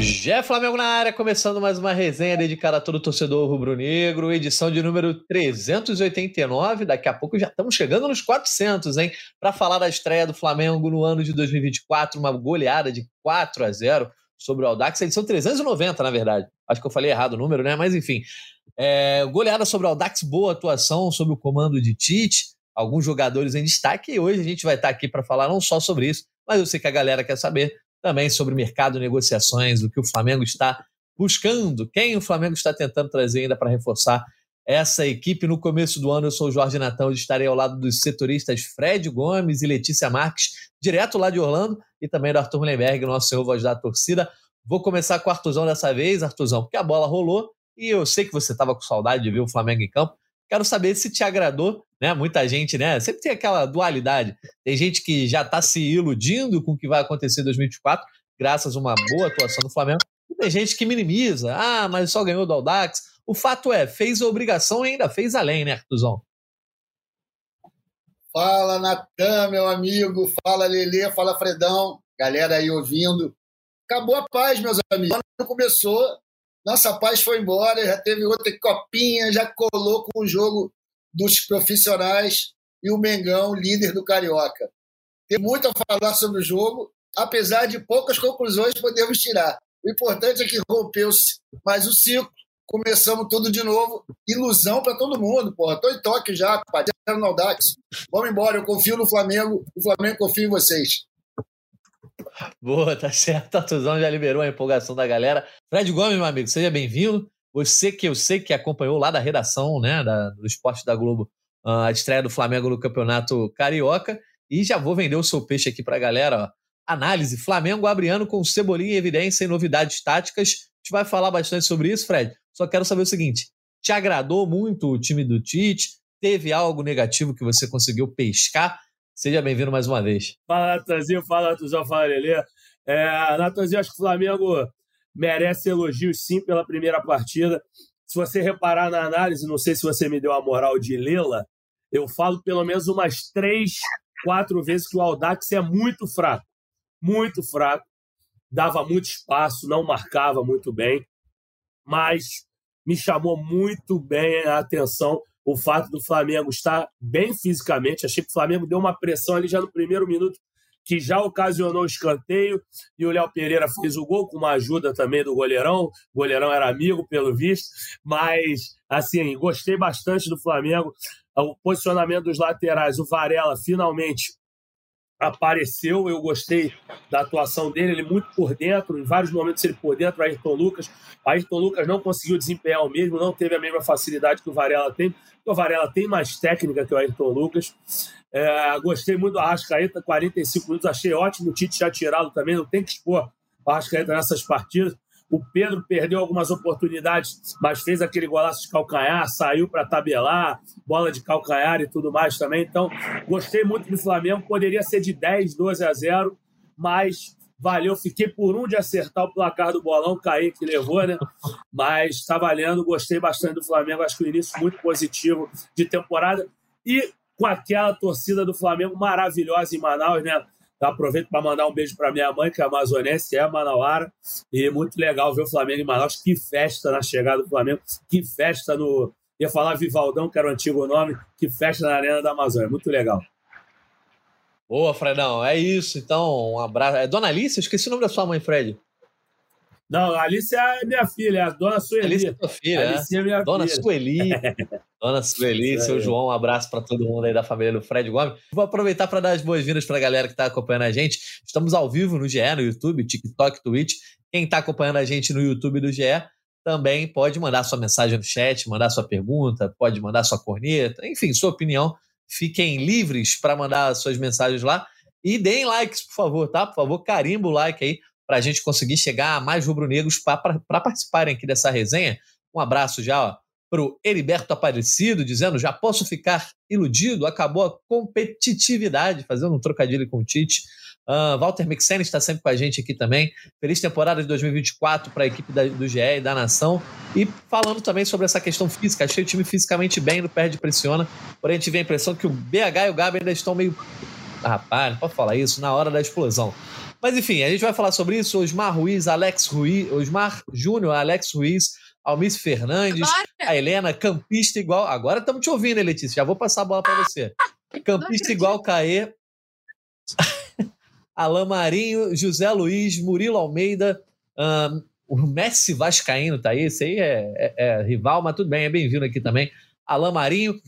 Jé Flamengo na área, começando mais uma resenha dedicada a todo torcedor rubro-negro, edição de número 389. Daqui a pouco já estamos chegando nos 400, hein? Para falar da estreia do Flamengo no ano de 2024, uma goleada de 4 a 0 sobre o Aldax, edição 390, na verdade. Acho que eu falei errado o número, né? Mas enfim. É, goleada sobre o Aldax, boa atuação sob o comando de Tite, alguns jogadores em destaque, e hoje a gente vai estar aqui para falar não só sobre isso, mas eu sei que a galera quer saber também sobre mercado, negociações, o que o Flamengo está buscando, quem o Flamengo está tentando trazer ainda para reforçar essa equipe. No começo do ano, eu sou o Jorge Natão e estarei ao lado dos setoristas Fred Gomes e Letícia Marques, direto lá de Orlando, e também do Arthur Mullenberg, nosso senhor voz da torcida. Vou começar com o Arthurzão dessa vez, Arthurzão, porque a bola rolou e eu sei que você estava com saudade de ver o Flamengo em campo. Quero saber se te agradou, né? Muita gente, né? Sempre tem aquela dualidade. Tem gente que já está se iludindo com o que vai acontecer em 2024, graças a uma boa atuação do Flamengo. E tem gente que minimiza. Ah, mas só ganhou do Aldax. O fato é, fez a obrigação e ainda fez além, né, Artuzão? Fala, Natan, meu amigo. Fala, Lele. Fala, Fredão. Galera aí ouvindo. Acabou a paz, meus amigos. Quando começou, nossa paz foi embora, já teve outra copinha, já colou com o jogo dos profissionais e o Mengão, líder do Carioca. Tem muito a falar sobre o jogo, apesar de poucas conclusões podemos tirar. O importante é que rompeu-se mais o ciclo, começamos tudo de novo. Ilusão para todo mundo, porra. Estou em toque já, rapaz. no. Vamos embora, eu confio no Flamengo, o Flamengo confia em vocês. Boa, tá certo. A Tuzão já liberou a empolgação da galera. Fred Gomes, meu amigo, seja bem-vindo. Você que eu sei que acompanhou lá da redação, né, da, do Esporte da Globo, ah, a estreia do Flamengo no Campeonato Carioca. E já vou vender o seu peixe aqui para a galera. Ó. Análise: Flamengo abre ano com Cebolinha em evidência e novidades táticas. A gente vai falar bastante sobre isso, Fred. Só quero saber o seguinte: te agradou muito o time do Tite? Teve algo negativo que você conseguiu pescar? Seja bem-vindo mais uma vez. Fala, Natanzinho. Fala, Tuzão. Fala, Lelê. É, Natanzinho, acho que o Flamengo merece elogios sim pela primeira partida. Se você reparar na análise, não sei se você me deu a moral de lê-la, eu falo pelo menos umas três, quatro vezes que o Aldax é muito fraco. Muito fraco. Dava muito espaço, não marcava muito bem. Mas me chamou muito bem a atenção o fato do Flamengo estar bem fisicamente. Achei que o Flamengo deu uma pressão ali já no primeiro minuto, que já ocasionou o escanteio, e o Léo Pereira fez o gol com uma ajuda também do goleirão. O goleirão era amigo, pelo visto, mas, assim, gostei bastante do Flamengo. O posicionamento dos laterais, o Varela finalmente apareceu, eu gostei da atuação dele, ele muito por dentro, em vários momentos ele por dentro, Ayrton Lucas. Ayrton Lucas não conseguiu desempenhar o mesmo, não teve a mesma facilidade que o Varela tem, o Varela tem mais técnica que o Ayrton Lucas. É, gostei muito do Arrascaeta, 45 minutos, achei ótimo o Tite já tirado também, não tem que expor o Arrascaeta nessas partidas. O Pedro perdeu algumas oportunidades, mas fez aquele golaço de calcanhar, saiu para tabelar, bola de calcanhar e tudo mais também. Então, gostei muito do Flamengo. Poderia ser de 10, 12 a 0, mas valeu. Fiquei por um de acertar o placar do bolão, cair que levou, né? Mas está valendo. Gostei bastante do Flamengo. Acho que o início muito positivo de temporada. E com aquela torcida do Flamengo maravilhosa em Manaus, né? Aproveito para mandar um beijo para minha mãe, que é amazonense, é manauara. E muito legal ver o Flamengo em Manaus. Que festa na chegada do Flamengo. Que festa no. Ia falar Vivaldão, que era o antigo nome. Que festa na Arena da Amazônia. Muito legal. Boa, Fredão. É isso. Então, um abraço. É Dona Alice? Eu esqueci o nome da sua mãe, Fred. Não, a Alice é minha filha, é a Dona Sueli. Alice é tua filha, Alice é minha Dona filha. Sueli. Dona Sueli, seu João, um abraço para todo mundo aí da família do Fred Gomes. Vou aproveitar para dar as boas-vindas para a galera que está acompanhando a gente. Estamos ao vivo no GE, no YouTube, TikTok, Twitch. Quem está acompanhando a gente no YouTube do GE também pode mandar sua mensagem no chat, mandar sua pergunta, pode mandar sua corneta, enfim, sua opinião. Fiquem livres para mandar suas mensagens lá. E deem likes, por favor, tá? Por favor, carimba o like aí para a gente conseguir chegar a mais rubro-negros para participarem aqui dessa resenha. Um abraço já para o Heriberto Aparecido, dizendo: já posso ficar iludido, acabou a competitividade, fazendo um trocadilho com o Tite. Uh, Walter Mixene está sempre com a gente aqui também. Feliz temporada de 2024 para a equipe da, do GE e da Nação. E falando também sobre essa questão física. Achei o time fisicamente bem, não perde pressiona. Porém, a gente a impressão que o BH e o Gabi ainda estão meio Rapaz, não pode falar isso na hora da explosão. Mas enfim, a gente vai falar sobre isso. Osmar Ruiz, Alex Ruiz, Osmar Júnior, Alex Ruiz, Almice Fernandes, Agora? a Helena, campista igual. Agora estamos te ouvindo, Letícia. Já vou passar a bola para você. Campista igual Caê. Alain Marinho, José Luiz, Murilo Almeida, um, o Messi Vascaíno tá aí, esse aí é, é, é rival, mas tudo bem, é bem-vindo aqui também. Alain Marinho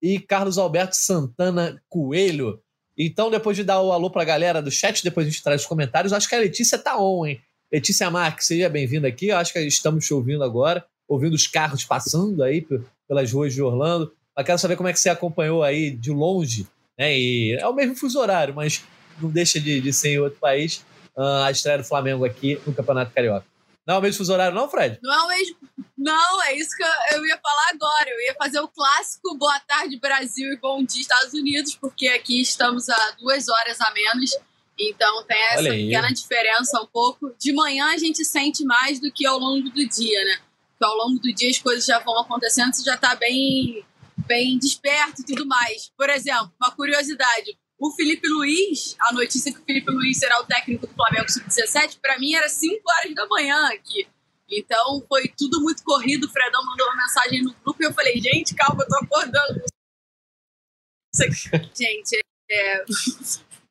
e Carlos Alberto Santana Coelho. Então, depois de dar o alô pra galera do chat, depois a gente traz os comentários, acho que a Letícia tá on, hein? Letícia Marques, seja bem-vinda aqui. Eu acho que estamos te ouvindo agora, ouvindo os carros passando aí pelas ruas de Orlando. Quero saber como é que você acompanhou aí de longe, né? E é o mesmo fuso horário, mas não deixa de, de ser em outro país, uh, a estreia do Flamengo aqui no Campeonato Carioca. Não é o mesmo fuso horário, não, Fred? Não é o mesmo. Não, é isso que eu, eu ia falar agora. Eu ia fazer o clássico Boa Tarde Brasil e Bom Dia Estados Unidos, porque aqui estamos a duas horas a menos. Então tem essa pequena diferença um pouco. De manhã a gente sente mais do que ao longo do dia, né? Porque ao longo do dia as coisas já vão acontecendo, você já está bem, bem desperto e tudo mais. Por exemplo, uma curiosidade: o Felipe Luiz, a notícia que o Felipe Luiz será o técnico do Flamengo Sub-17, para mim era 5 horas da manhã aqui. Então foi tudo muito corrido. O Fredão mandou uma mensagem no grupo e eu falei: gente, calma, eu tô acordando. gente, é...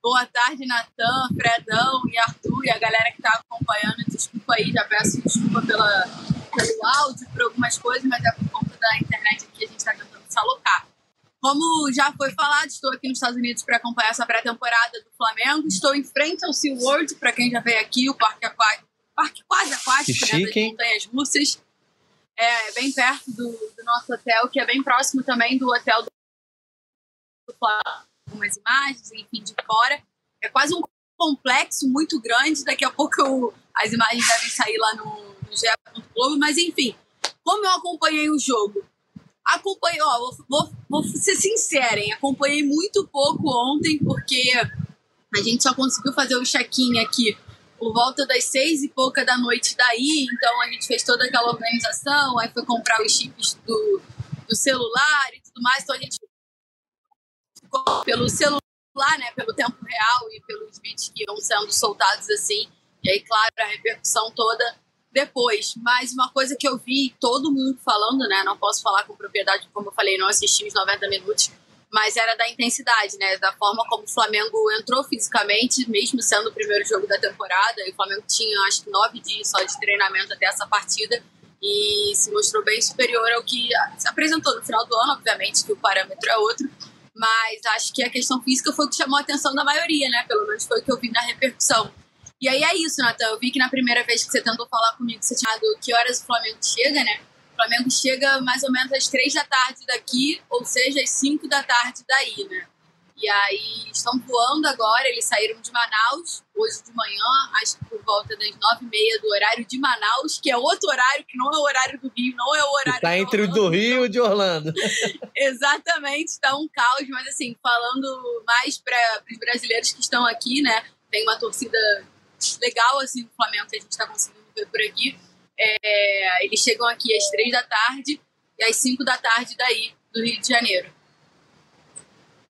boa tarde, Natan, Fredão e Arthur e a galera que tá acompanhando. Desculpa aí, já peço desculpa pela, pelo áudio, por algumas coisas, mas é por conta da internet aqui a gente tá tentando se alocar. Como já foi falado, estou aqui nos Estados Unidos para acompanhar essa pré-temporada do Flamengo. Estou em frente ao SeaWorld, para quem já veio aqui, o Parque Aquático, Parque quase aquático, né, das Montanhas Russas. É bem perto do, do, nosso hotel, que é bem próximo também do hotel do Flamengo. Algumas imagens, enfim, de fora. É quase um complexo muito grande. Daqui a pouco eu, as imagens devem sair lá no, no. Globo, mas enfim, como eu acompanhei o jogo Acompanhei, ó, vou, vou, vou ser sincera, hein? Acompanhei muito pouco ontem, porque a gente só conseguiu fazer o check-in aqui por volta das seis e pouca da noite daí, então a gente fez toda aquela organização, aí foi comprar os chips do, do celular e tudo mais, então a gente pelo celular, né, pelo tempo real e pelos vídeos que iam sendo soltados assim, e aí, claro, a repercussão toda depois. Mas uma coisa que eu vi todo mundo falando, né? Não posso falar com propriedade, como eu falei, não assisti os 90 minutos, mas era da intensidade, né? Da forma como o Flamengo entrou fisicamente, mesmo sendo o primeiro jogo da temporada. E o Flamengo tinha, acho que, nove dias só de treinamento até essa partida e se mostrou bem superior ao que se apresentou no final do ano, obviamente, que o parâmetro é outro. Mas acho que a questão física foi o que chamou a atenção da maioria, né? Pelo menos foi o que eu vi na repercussão. E aí é isso, Natan. Eu vi que na primeira vez que você tentou falar comigo, você tinha dado que horas o Flamengo chega, né? O Flamengo chega mais ou menos às três da tarde daqui, ou seja, às cinco da tarde daí, né? E aí estão voando agora, eles saíram de Manaus hoje de manhã, acho que por volta das nove e meia do horário de Manaus, que é outro horário que não é o horário do Rio, não é o horário Está entre o do Rio e de Orlando. Exatamente, está um caos, mas assim, falando mais para os brasileiros que estão aqui, né? Tem uma torcida legal assim do Flamengo que a gente está conseguindo ver por aqui. É, eles chegam aqui às três da tarde e às cinco da tarde daí do Rio de Janeiro.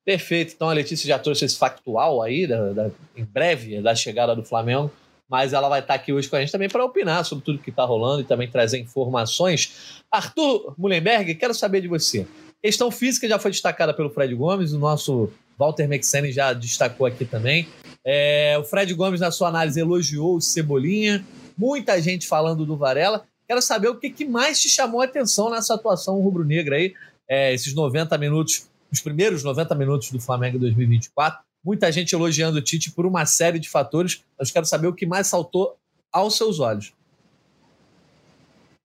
Perfeito. Então a Letícia já trouxe esse factual aí, da, da, em breve, da chegada do Flamengo, mas ela vai estar aqui hoje com a gente também para opinar sobre tudo que está rolando e também trazer informações. Arthur Mullenberg, quero saber de você. Questão física já foi destacada pelo Fred Gomes, o nosso Walter Mexene já destacou aqui também. É, o Fred Gomes, na sua análise, elogiou o Cebolinha. Muita gente falando do Varela. Quero saber o que, que mais te chamou a atenção nessa atuação rubro-negra aí, é, esses 90 minutos, os primeiros 90 minutos do Flamengo em 2024. Muita gente elogiando o Tite por uma série de fatores, mas quero saber o que mais saltou aos seus olhos.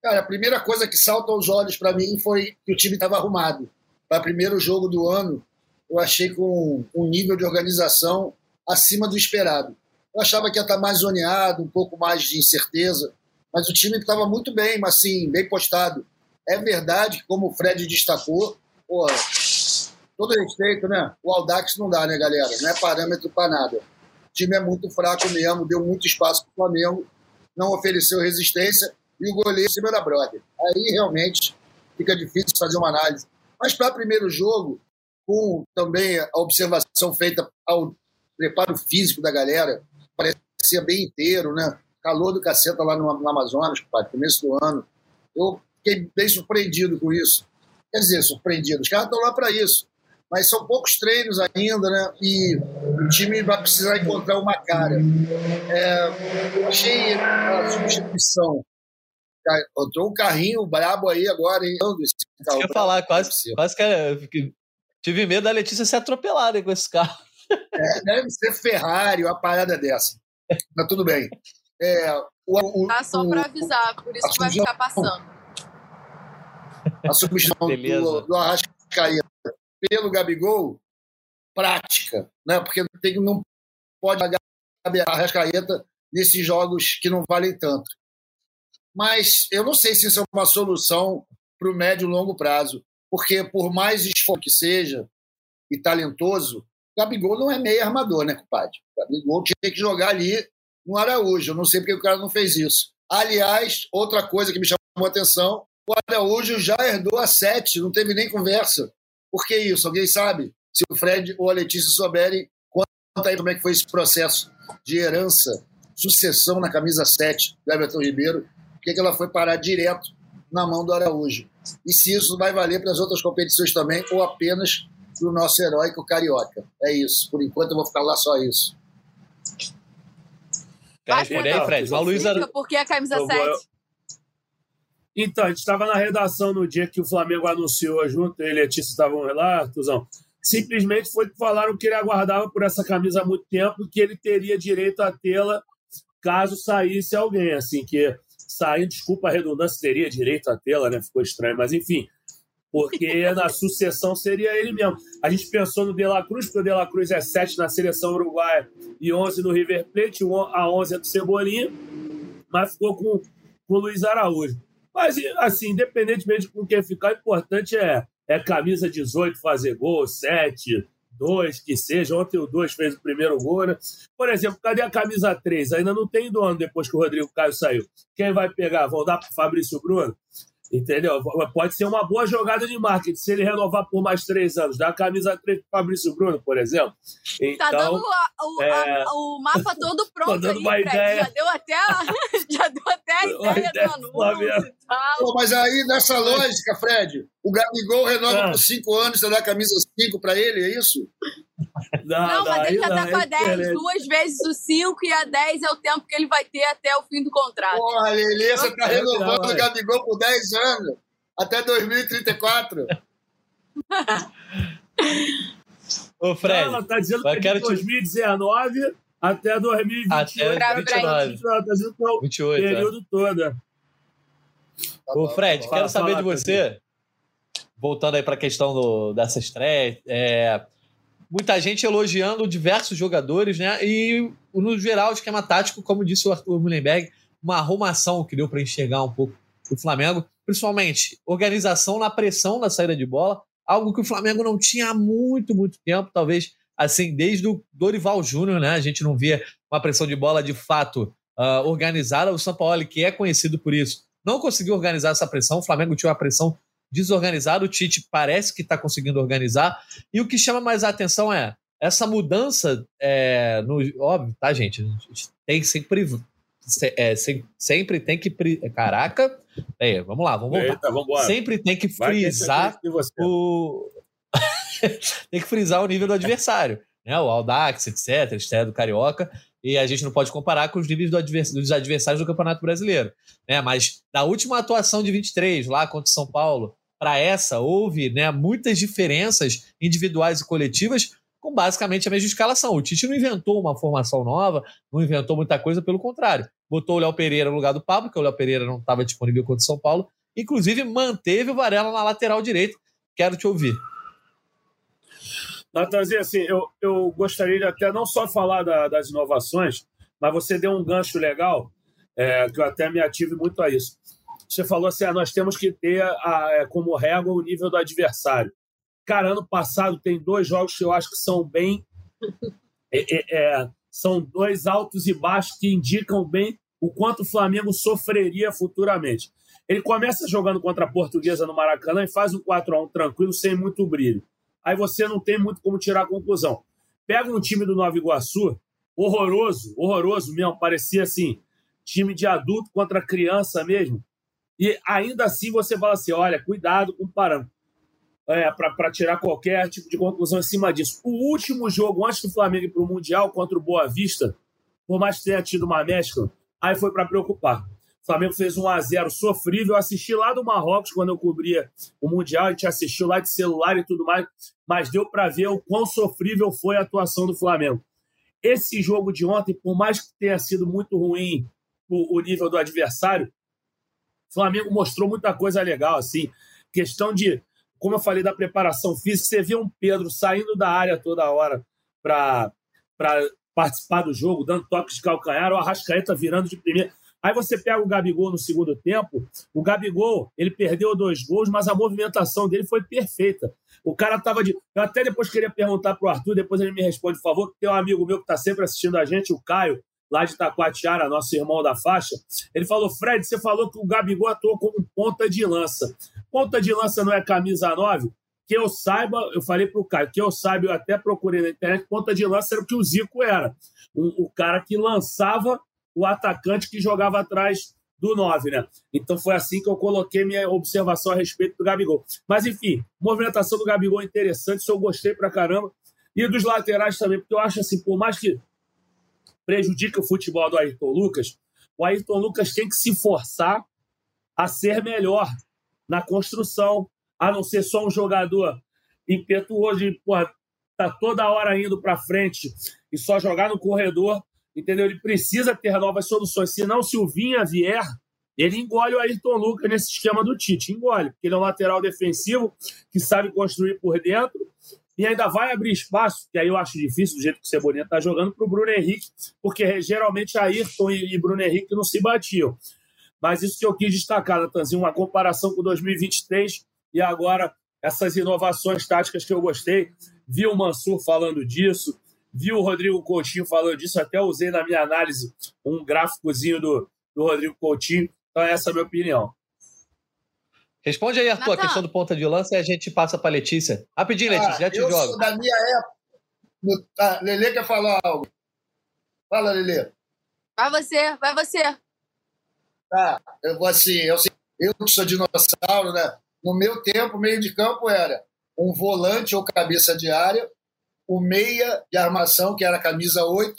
Cara, a primeira coisa que salta aos olhos para mim foi que o time estava arrumado. Para o primeiro jogo do ano, eu achei com um nível de organização acima do esperado. Eu achava que ia estar mais zoneado, um pouco mais de incerteza, mas o time estava muito bem, mas assim, bem postado. É verdade que, como o Fred destacou, porra, todo respeito, né? O Aldax não dá, né, galera? Não é parâmetro para nada. O time é muito fraco mesmo, deu muito espaço para o Flamengo, não ofereceu resistência e o goleiro em cima da brother. Aí realmente fica difícil fazer uma análise. Mas para primeiro jogo, com também a observação feita ao preparo físico da galera, parecia bem inteiro, né? Calor do caceta lá no, no Amazonas, pai, começo do ano. Eu fiquei bem surpreendido com isso. Quer dizer, surpreendido. Os caras estão lá para isso. Mas são poucos treinos ainda, né? E o time vai precisar encontrar uma cara. É, eu achei a substituição. Entrou um carrinho brabo aí agora, hein? Esse carro eu ia falar, quase, quase que tive medo da Letícia ser atropelada com esse carro. É, deve ser Ferrari, uma parada dessa. Mas tudo bem. É, o, o, ah, só para avisar, por isso que vai ficar passando. A substituição do, do Arrascaeta pelo Gabigol, prática, né? porque tem, não pode pagar a Arrascaeta nesses jogos que não valem tanto. Mas eu não sei se isso é uma solução para o médio e longo prazo, porque por mais esforço que seja e talentoso, Gabigol não é meio armador, né, compadre? Gabigol tinha que jogar ali no Araújo. Eu não sei porque o cara não fez isso. Aliás, outra coisa que me chamou a atenção, o Araújo já herdou a sete, não teve nem conversa. Por que isso? Alguém sabe? Se o Fred ou a Letícia souberem, conta aí como é que foi esse processo de herança, sucessão na camisa 7 do Everton Ribeiro, por que ela foi parar direto na mão do Araújo. E se isso vai valer para as outras competições também, ou apenas para o nosso heróico carioca. É isso. Por enquanto eu vou ficar lá só isso. Quer responder aí, Fred? Uma Luísa... Por que a camisa 7? Então, a gente estava na redação no dia que o Flamengo anunciou junto, ele e a Letícia estavam lá, Tuzão. Simplesmente foi falaram que ele aguardava por essa camisa há muito tempo que ele teria direito a tê-la caso saísse alguém, assim, que saindo, desculpa a redundância, teria direito a tê-la, né? Ficou estranho, mas enfim, porque na sucessão seria ele mesmo. A gente pensou no De La Cruz, porque o De La Cruz é 7 na seleção uruguaia e 11 no River Plate, a 11 é do Cebolinha, mas ficou com, com o Luiz Araújo. Mas, assim, independentemente com quem ficar, o importante é, é camisa 18 fazer gol, 7, 2, que seja. Ontem o 2 fez o primeiro gol, né? Por exemplo, cadê a camisa 3? Ainda não tem dono depois que o Rodrigo Caio saiu. Quem vai pegar? Vão dar para Fabrício Bruno? Entendeu? Pode ser uma boa jogada de marketing se ele renovar por mais três anos. Dá a camisa 3 para Fabrício Bruno, por exemplo. Então, tá dando a, o, é... a, o mapa todo pronto dando aí, uma ideia. Já deu até a, já deu até a ideia, ideia do anúncio e tal. Pô, mas aí, nessa lógica, Fred, o Gabigol renova ah. por cinco anos, você dá a camisa 5 para ele, é isso? Não, não mas ele já tá com a 10, duas vezes o 5 e a 10 é o tempo que ele vai ter até o fim do contrato. Porra, Lelê, você tá renovando o Gabigol por 10 anos, até 2034. Ô, Fred. Não, ela tá dizendo que é de 2019 te... até 2028. Até 2029. Tá dizendo que é o 28, período é. todo. Tá Ô, Fred, quero saber de você, voltando aí para a questão do, dessa estreia, é, muita gente elogiando diversos jogadores, né? E no geral, o esquema tático, como disse o Arthur Mullenberg, uma arrumação que deu para enxergar um pouco o Flamengo, principalmente organização na pressão na saída de bola, algo que o Flamengo não tinha há muito, muito tempo, talvez assim, desde o Dorival Júnior, né? A gente não via uma pressão de bola de fato uh, organizada. O São Paulo, que é conhecido por isso, não conseguiu organizar essa pressão. O Flamengo tinha uma pressão desorganizado. O Tite parece que está conseguindo organizar. E o que chama mais a atenção é essa mudança é, no óbvio, tá, gente? Tem sempre é, sempre tem que caraca, aí, vamos lá, vamos voltar. Eita, sempre tem que frisar o tem que frisar o nível do adversário, né? O Aldax, etc, estreia do carioca e a gente não pode comparar com os níveis do advers dos adversários do Campeonato Brasileiro, né? Mas na última atuação de 23 lá contra o São Paulo, para essa houve né, muitas diferenças individuais e coletivas com basicamente a mesma escalação. O Tite não inventou uma formação nova, não inventou muita coisa, pelo contrário. Botou o Léo Pereira no lugar do Pablo, porque o Léo Pereira não estava disponível contra o São Paulo. Inclusive, manteve o Varela na lateral direita. Quero te ouvir. Natanzinho, assim, eu, eu gostaria de até não só falar da, das inovações, mas você deu um gancho legal, é, que eu até me ative muito a isso você falou assim: ah, nós temos que ter a, é, como régua o nível do adversário. Cara, ano passado tem dois jogos que eu acho que são bem. É, é, é, são dois altos e baixos que indicam bem o quanto o Flamengo sofreria futuramente. Ele começa jogando contra a Portuguesa no Maracanã e faz um 4 a 1 tranquilo, sem muito brilho. Aí você não tem muito como tirar a conclusão. pega um time do Nova Iguaçu, horroroso, horroroso mesmo, parecia assim, time de adulto contra criança mesmo. E ainda assim você fala assim: olha, cuidado com o parâmetro. É, para tirar qualquer tipo de conclusão em cima disso. O último jogo antes do Flamengo ir para o Mundial contra o Boa Vista, por mais que tenha tido uma mescla, aí foi para preocupar. O Flamengo fez um a 0 sofrível. Eu assisti lá do Marrocos quando eu cobria o Mundial, a gente assistiu lá de celular e tudo mais, mas deu para ver o quão sofrível foi a atuação do Flamengo. Esse jogo de ontem, por mais que tenha sido muito ruim o, o nível do adversário, o Flamengo mostrou muita coisa legal, assim, questão de, como eu falei da preparação física, você vê um Pedro saindo da área toda hora para participar do jogo, dando toques de calcanhar, o Arrascaeta virando de primeira Aí você pega o Gabigol no segundo tempo, o Gabigol, ele perdeu dois gols, mas a movimentação dele foi perfeita. O cara tava de. Eu até depois queria perguntar pro Arthur, depois ele me responde, por favor, que tem um amigo meu que tá sempre assistindo a gente, o Caio, lá de Taquatiara, nosso irmão da faixa. Ele falou: Fred, você falou que o Gabigol atuou como ponta de lança. Ponta de lança não é camisa 9? Que eu saiba, eu falei pro Caio, que eu saiba, eu até procurei na internet, ponta de lança era o que o Zico era. O, o cara que lançava o atacante que jogava atrás do 9, né? Então foi assim que eu coloquei minha observação a respeito do Gabigol. Mas enfim, movimentação do Gabigol é interessante, isso eu gostei pra caramba. E dos laterais também, porque eu acho assim, por mais que prejudique o futebol do Ayrton Lucas, o Ayrton Lucas tem que se forçar a ser melhor na construção, a não ser só um jogador impetuoso e, porra, tá toda hora indo para frente e só jogar no corredor entendeu? Ele precisa ter novas soluções. Senão, se o Vinha vier, ele engole o Ayrton Lucas nesse esquema do Tite. Engole, porque ele é um lateral defensivo que sabe construir por dentro e ainda vai abrir espaço, que aí eu acho difícil, do jeito que o Cebolinha está jogando, para o Bruno Henrique, porque geralmente Ayrton e Bruno Henrique não se batiam. Mas isso que eu quis destacar, Natanzinho, uma comparação com 2023 e agora essas inovações táticas que eu gostei. Vi o Mansur falando disso, Vi o Rodrigo Coutinho falando disso, até usei na minha análise um gráficozinho do, do Rodrigo Coutinho. Então, essa é a minha opinião. Responde aí, Arthur, a questão do ponta de lança e a gente passa para Letícia. Rapidinho, ah, Letícia, já te eu jogo. Sou da minha época. No... Ah, Lelê quer falar algo. Fala, Lelê. Vai você, vai você. Tá, eu vou assim, eu, eu que sou dinossauro, né? No meu tempo, meio de campo era um volante ou cabeça de área o meia de armação, que era a camisa 8,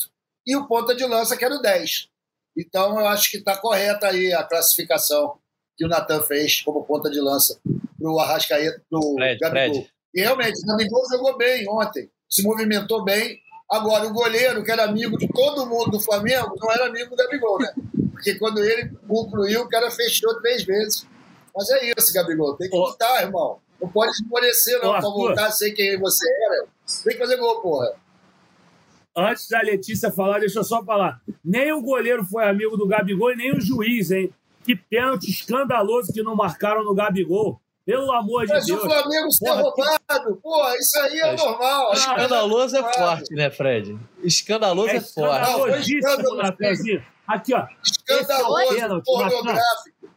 e o ponta de lança, que era o 10. Então, eu acho que está correta aí a classificação que o Natan fez como ponta de lança para o Arrascaeta, para o Gabigol. E realmente, o Gabigol jogou bem ontem, se movimentou bem. Agora, o goleiro, que era amigo de todo mundo do Flamengo, não era amigo do Gabigol, né? Porque quando ele concluiu, o cara fechou três vezes. Mas é isso, Gabigol. Tem que lutar, irmão. Não pode esmorecer, não, para voltar a ser quem você era. Tem que fazer gol, porra. Antes da Letícia falar, deixa eu só falar. Nem o goleiro foi amigo do Gabigol e nem o juiz, hein? Que pênalti escandaloso que não marcaram no Gabigol. Pelo amor de Mas Deus. Mas o Flamengo ser roubado, que... porra, isso aí é, é normal. Escandaloso é, é forte, né, Fred? Escandaloso é, é forte. Escandalosíssimo, Natanzinho. Aqui, ó. Escandaloso, pornográfico.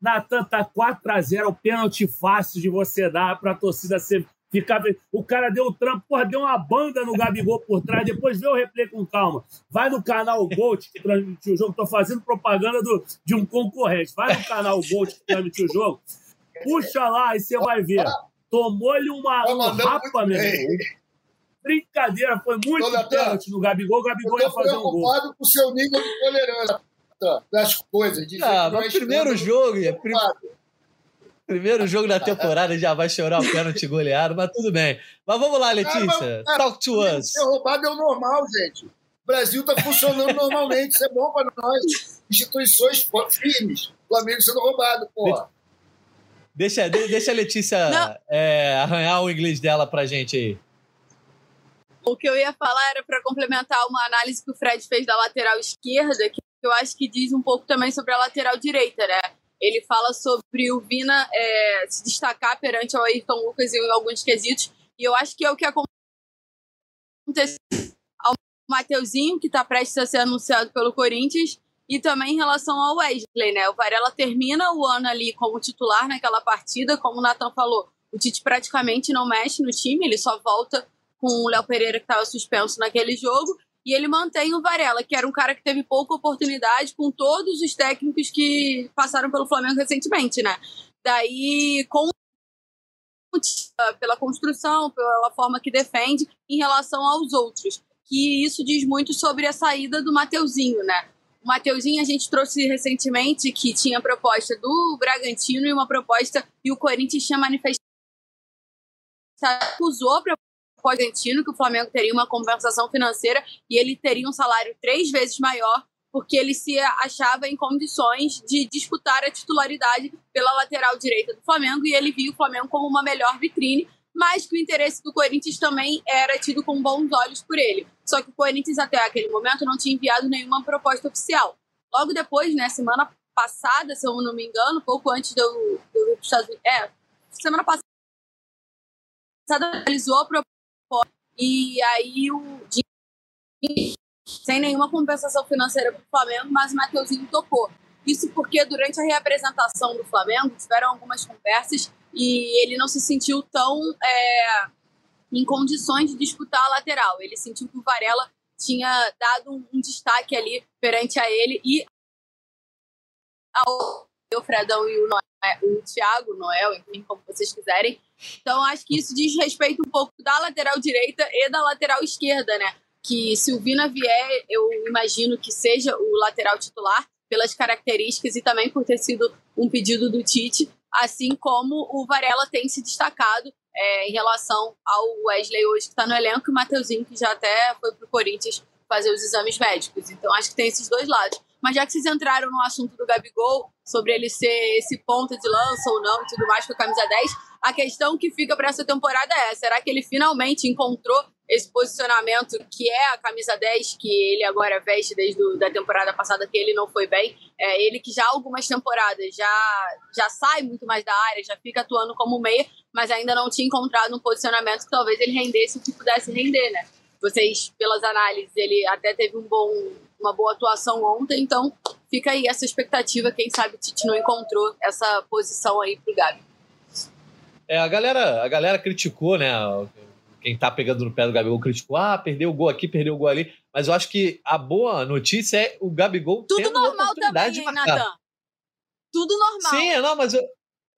Natan tá 4x0, é o pênalti fácil de você dar pra torcida ser Ficava, o cara deu o trampo, porra, deu uma banda no Gabigol por trás, depois vê o replay com calma. Vai no canal Gold que transmitiu o jogo, tô fazendo propaganda do, de um concorrente. Vai no canal Gold que transmitiu o jogo, puxa lá e você vai ver. Tomou-lhe uma, um rapa, meu Brincadeira, foi muito pênalti no Gabigol, o Gabigol ia fazer um gol. Eu tô com o seu nível de tolerância das coisas. De ah, mas primeiro jogo, é primeiro Primeiro jogo da temporada já vai chorar o pênalti goleado, mas tudo bem. Mas vamos lá, Letícia. Cara, Talk to us. Ser roubado é o normal, gente. O Brasil está funcionando normalmente. Isso é bom para nós. Instituições firmes. Flamengo sendo roubado, porra. Deixa, deixa a Letícia é, arranhar o inglês dela pra gente aí. O que eu ia falar era para complementar uma análise que o Fred fez da lateral esquerda, que eu acho que diz um pouco também sobre a lateral direita, né? Ele fala sobre o Vina é, se destacar perante o Ayrton Lucas em alguns quesitos. E eu acho que é o que acontece ao Mateuzinho, que está prestes a ser anunciado pelo Corinthians, e também em relação ao Wesley, né? O Varela termina o ano ali como titular naquela partida, como o Nathan falou, o Tite praticamente não mexe no time, ele só volta com o Léo Pereira, que estava suspenso naquele jogo, e ele mantém o Varela, que era um cara que teve pouca oportunidade com todos os técnicos que passaram pelo Flamengo recentemente, né? Daí, com pela construção, pela forma que defende em relação aos outros. Que isso diz muito sobre a saída do Mateuzinho, né? O Mateuzinho a gente trouxe recentemente que tinha proposta do Bragantino e uma proposta e o Corinthians tinha manifestado acusou a proposta do Bragantino que o Flamengo teria uma compensação financeira e ele teria um salário três vezes maior porque ele se achava em condições de disputar a titularidade pela lateral direita do Flamengo e ele via o Flamengo como uma melhor vitrine, mas que o interesse do Corinthians também era tido com bons olhos por ele. Só que o Corinthians até aquele momento não tinha enviado nenhuma proposta oficial. Logo depois, né, semana passada, se eu não me engano, pouco antes do, do, do Estados é, semana passada realizou a proposta e aí o sem nenhuma compensação financeira para o Flamengo, mas o Mateuzinho topou. Isso porque durante a reapresentação do Flamengo tiveram algumas conversas e ele não se sentiu tão é, em condições de disputar a lateral. Ele sentiu que o Varela tinha dado um, um destaque ali perante a ele e ao o Fredão e o, Noé, o Thiago, Noel, enfim, como vocês quiserem. Então, acho que isso diz respeito um pouco da lateral direita e da lateral esquerda, né? que se o Vina vier, eu imagino que seja o lateral titular, pelas características e também por ter sido um pedido do Tite, assim como o Varela tem se destacado é, em relação ao Wesley hoje que está no elenco e o Mateuzinho que já até foi para o Corinthians fazer os exames médicos. Então acho que tem esses dois lados. Mas já que vocês entraram no assunto do Gabigol, sobre ele ser esse ponta de lança ou não e tudo mais com a camisa 10, a questão que fica para essa temporada é: será que ele finalmente encontrou esse posicionamento que é a camisa 10 que ele agora veste desde a da temporada passada que ele não foi bem. É ele que já algumas temporadas já já sai muito mais da área, já fica atuando como meia, mas ainda não tinha encontrado um posicionamento que talvez ele rendesse o que pudesse render, né? Vocês, pelas análises, ele até teve um bom, uma boa atuação ontem, então fica aí essa expectativa, quem sabe o Tite não encontrou essa posição aí pro Gabi. É, a galera, a galera criticou, né, quem tá pegando no pé do Gabigol criticou, ah, perdeu o gol aqui, perdeu o gol ali. Mas eu acho que a boa notícia é o Gabigol Tudo tendo normal também, hein, Natan? Tudo normal. Sim, não, mas eu,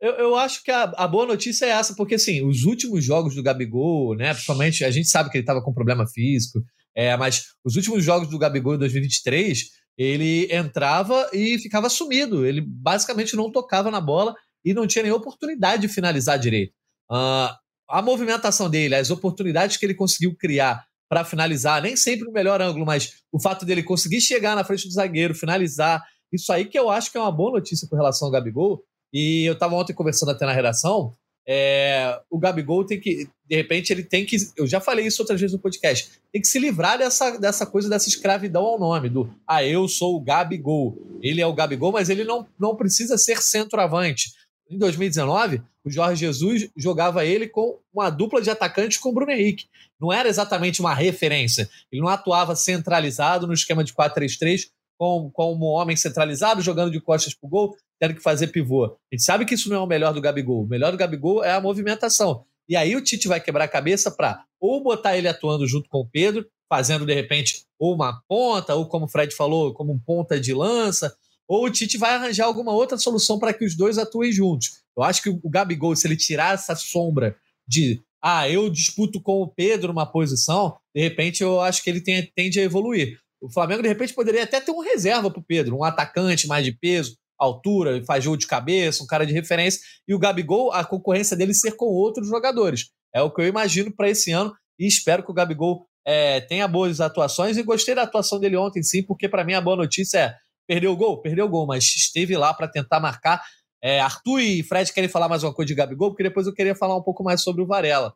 eu, eu acho que a, a, boa notícia é essa, porque assim, os últimos jogos do Gabigol, né, principalmente, a gente sabe que ele tava com problema físico, é, mas os últimos jogos do Gabigol em 2023, ele entrava e ficava sumido. Ele basicamente não tocava na bola e não tinha nem oportunidade de finalizar direito. Uh, a movimentação dele, as oportunidades que ele conseguiu criar para finalizar, nem sempre o melhor ângulo, mas o fato dele conseguir chegar na frente do zagueiro, finalizar, isso aí que eu acho que é uma boa notícia com relação ao Gabigol. E eu estava ontem conversando até na redação. É, o Gabigol tem que, de repente, ele tem que. Eu já falei isso outras vezes no podcast. Tem que se livrar dessa, dessa coisa, dessa escravidão ao nome, do ah, eu sou o Gabigol. Ele é o Gabigol, mas ele não, não precisa ser centroavante em 2019, o Jorge Jesus jogava ele com uma dupla de atacantes com o Bruno Henrique. Não era exatamente uma referência. Ele não atuava centralizado no esquema de 4-3-3, como, como um homem centralizado, jogando de costas para o gol, tendo que fazer pivô. A gente sabe que isso não é o melhor do Gabigol. O melhor do Gabigol é a movimentação. E aí o Tite vai quebrar a cabeça para ou botar ele atuando junto com o Pedro, fazendo de repente ou uma ponta, ou como o Fred falou, como um ponta de lança, ou o Tite vai arranjar alguma outra solução para que os dois atuem juntos. Eu acho que o Gabigol, se ele tirar essa sombra de ah, eu disputo com o Pedro uma posição, de repente eu acho que ele tem, tende a evoluir. O Flamengo, de repente, poderia até ter uma reserva para o Pedro, um atacante mais de peso, altura, faz jogo de cabeça, um cara de referência, e o Gabigol, a concorrência dele ser com outros jogadores. É o que eu imagino para esse ano e espero que o Gabigol é, tenha boas atuações e gostei da atuação dele ontem, sim, porque para mim a boa notícia é Perdeu o gol? Perdeu o gol, mas esteve lá para tentar marcar. É, Arthur e Fred querem falar mais uma coisa de Gabigol, porque depois eu queria falar um pouco mais sobre o Varela.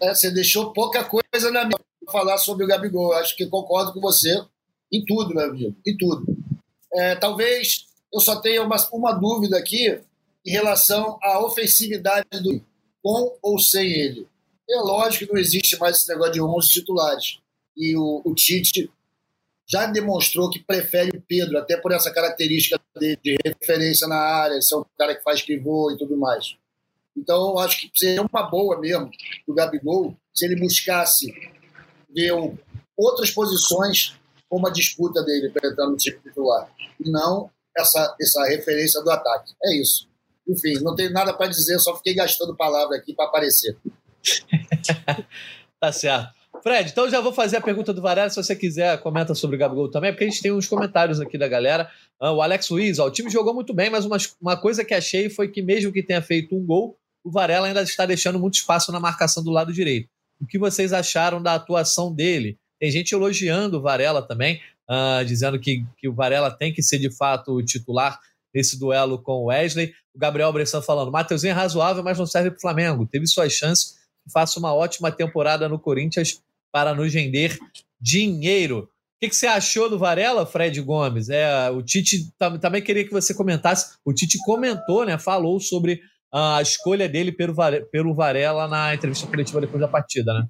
É, você deixou pouca coisa na minha falar sobre o Gabigol. Acho que concordo com você em tudo, meu amigo, em tudo. É, talvez eu só tenha uma, uma dúvida aqui em relação à ofensividade do com ou sem ele. É lógico que não existe mais esse negócio de 11 titulares. E o, o Tite já demonstrou que prefere o Pedro, até por essa característica de, de referência na área, ser um cara que faz pivô e tudo mais. Então, eu acho que seria uma boa mesmo do Gabigol se ele buscasse ver outras posições como a disputa dele para entrar no time titular. E não essa, essa referência do ataque. É isso. Enfim, não tenho nada para dizer, só fiquei gastando palavra aqui para aparecer. tá certo. Fred, então já vou fazer a pergunta do Varela. Se você quiser, comenta sobre o Gabigol também, porque a gente tem uns comentários aqui da galera. Ah, o Alex Luiz, ó, o time jogou muito bem, mas uma, uma coisa que achei foi que, mesmo que tenha feito um gol, o Varela ainda está deixando muito espaço na marcação do lado direito. O que vocês acharam da atuação dele? Tem gente elogiando o Varela também, uh, dizendo que, que o Varela tem que ser de fato o titular nesse duelo com o Wesley. O Gabriel Bressan falando: Mateuzinho é razoável, mas não serve para o Flamengo. Teve suas chances. Faça uma ótima temporada no Corinthians para nos render dinheiro. O que, que, você achou do Varela, Fred Gomes? É, o Tite também queria que você comentasse. O Tite comentou, né? Falou sobre a escolha dele pelo, pelo Varela na entrevista coletiva depois da partida, né?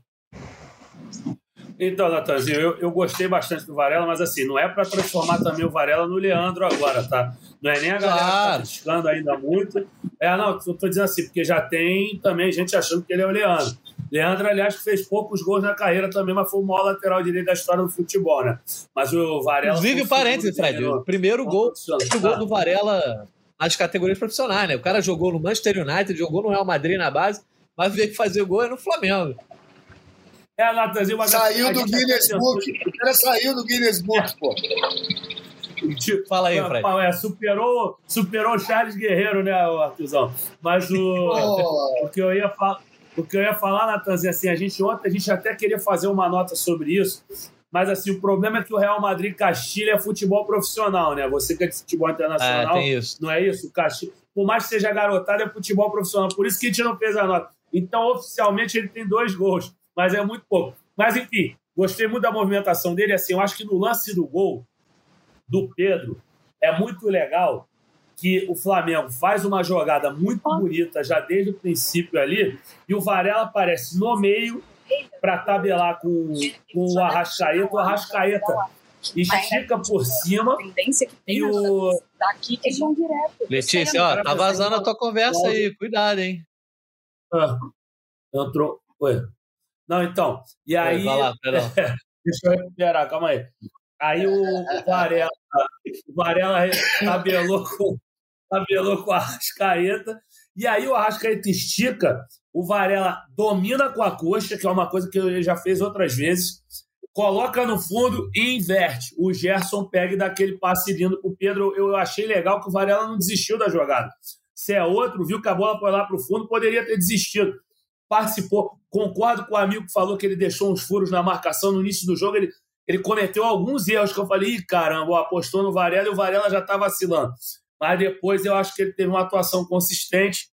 Então, Natanzinho, eu, eu gostei bastante do Varela, mas assim, não é para transformar também o Varela no Leandro agora, tá? Não é nem a galera claro. que tá ainda muito. É, não, eu tô dizendo assim, porque já tem também gente achando que ele é o Leandro. Leandro, aliás, fez poucos gols na carreira também, mas foi o maior lateral direito da história do futebol, né? Mas o Varela. Inclusive, parênteses, Fred. O primeiro gol, o gol do Varela nas categorias profissionais, né? O cara jogou no Manchester United, jogou no Real Madrid na base, mas veio que fazer gol é no Flamengo. É, Natanzinho, mas Saiu do Guinness Book. O cara saiu do Guinness Book, pô. Fala aí, Fred. É, superou, superou Charles Guerreiro, né, Artuzão? Mas o, o, que eu ia falar, o que eu ia falar, Natanzinho, assim, a gente ontem a gente até queria fazer uma nota sobre isso, mas assim, o problema é que o Real Madrid Castilha é futebol profissional, né? Você que é de futebol internacional, é, isso. não é isso? O Castilha, por mais que seja garotado, é futebol profissional. Por isso que a gente não fez a nota. Então, oficialmente, ele tem dois gols mas é muito pouco. Mas, enfim, gostei muito da movimentação dele. Assim, eu acho que no lance do gol do Pedro é muito legal que o Flamengo faz uma jogada muito bonita já desde o princípio ali e o Varela aparece no meio para tabelar com, com o Arrascaeta. O Arrascaeta estica por cima e o... Daqui que vão direto. Letícia, ó, tá vazando a tua conversa aí. Cuidado, hein? Ah, entrou... Oi. Não, então. E aí. Vai lá, deixa eu recuperar, calma aí. Aí o Varela, o Varela tabelou com, tabelou com a Arrascaeta. E aí o Arrascaeta estica, o Varela domina com a coxa, que é uma coisa que ele já fez outras vezes, coloca no fundo e inverte. O Gerson pega e dá aquele passe lindo pro Pedro. Eu achei legal que o Varela não desistiu da jogada. Se é outro, viu que a bola foi lá pro fundo, poderia ter desistido participou. Concordo com o amigo que falou que ele deixou uns furos na marcação no início do jogo. Ele, ele cometeu alguns erros que eu falei, Ih, caramba, apostou no Varela e o Varela já está vacilando. Mas depois eu acho que ele teve uma atuação consistente,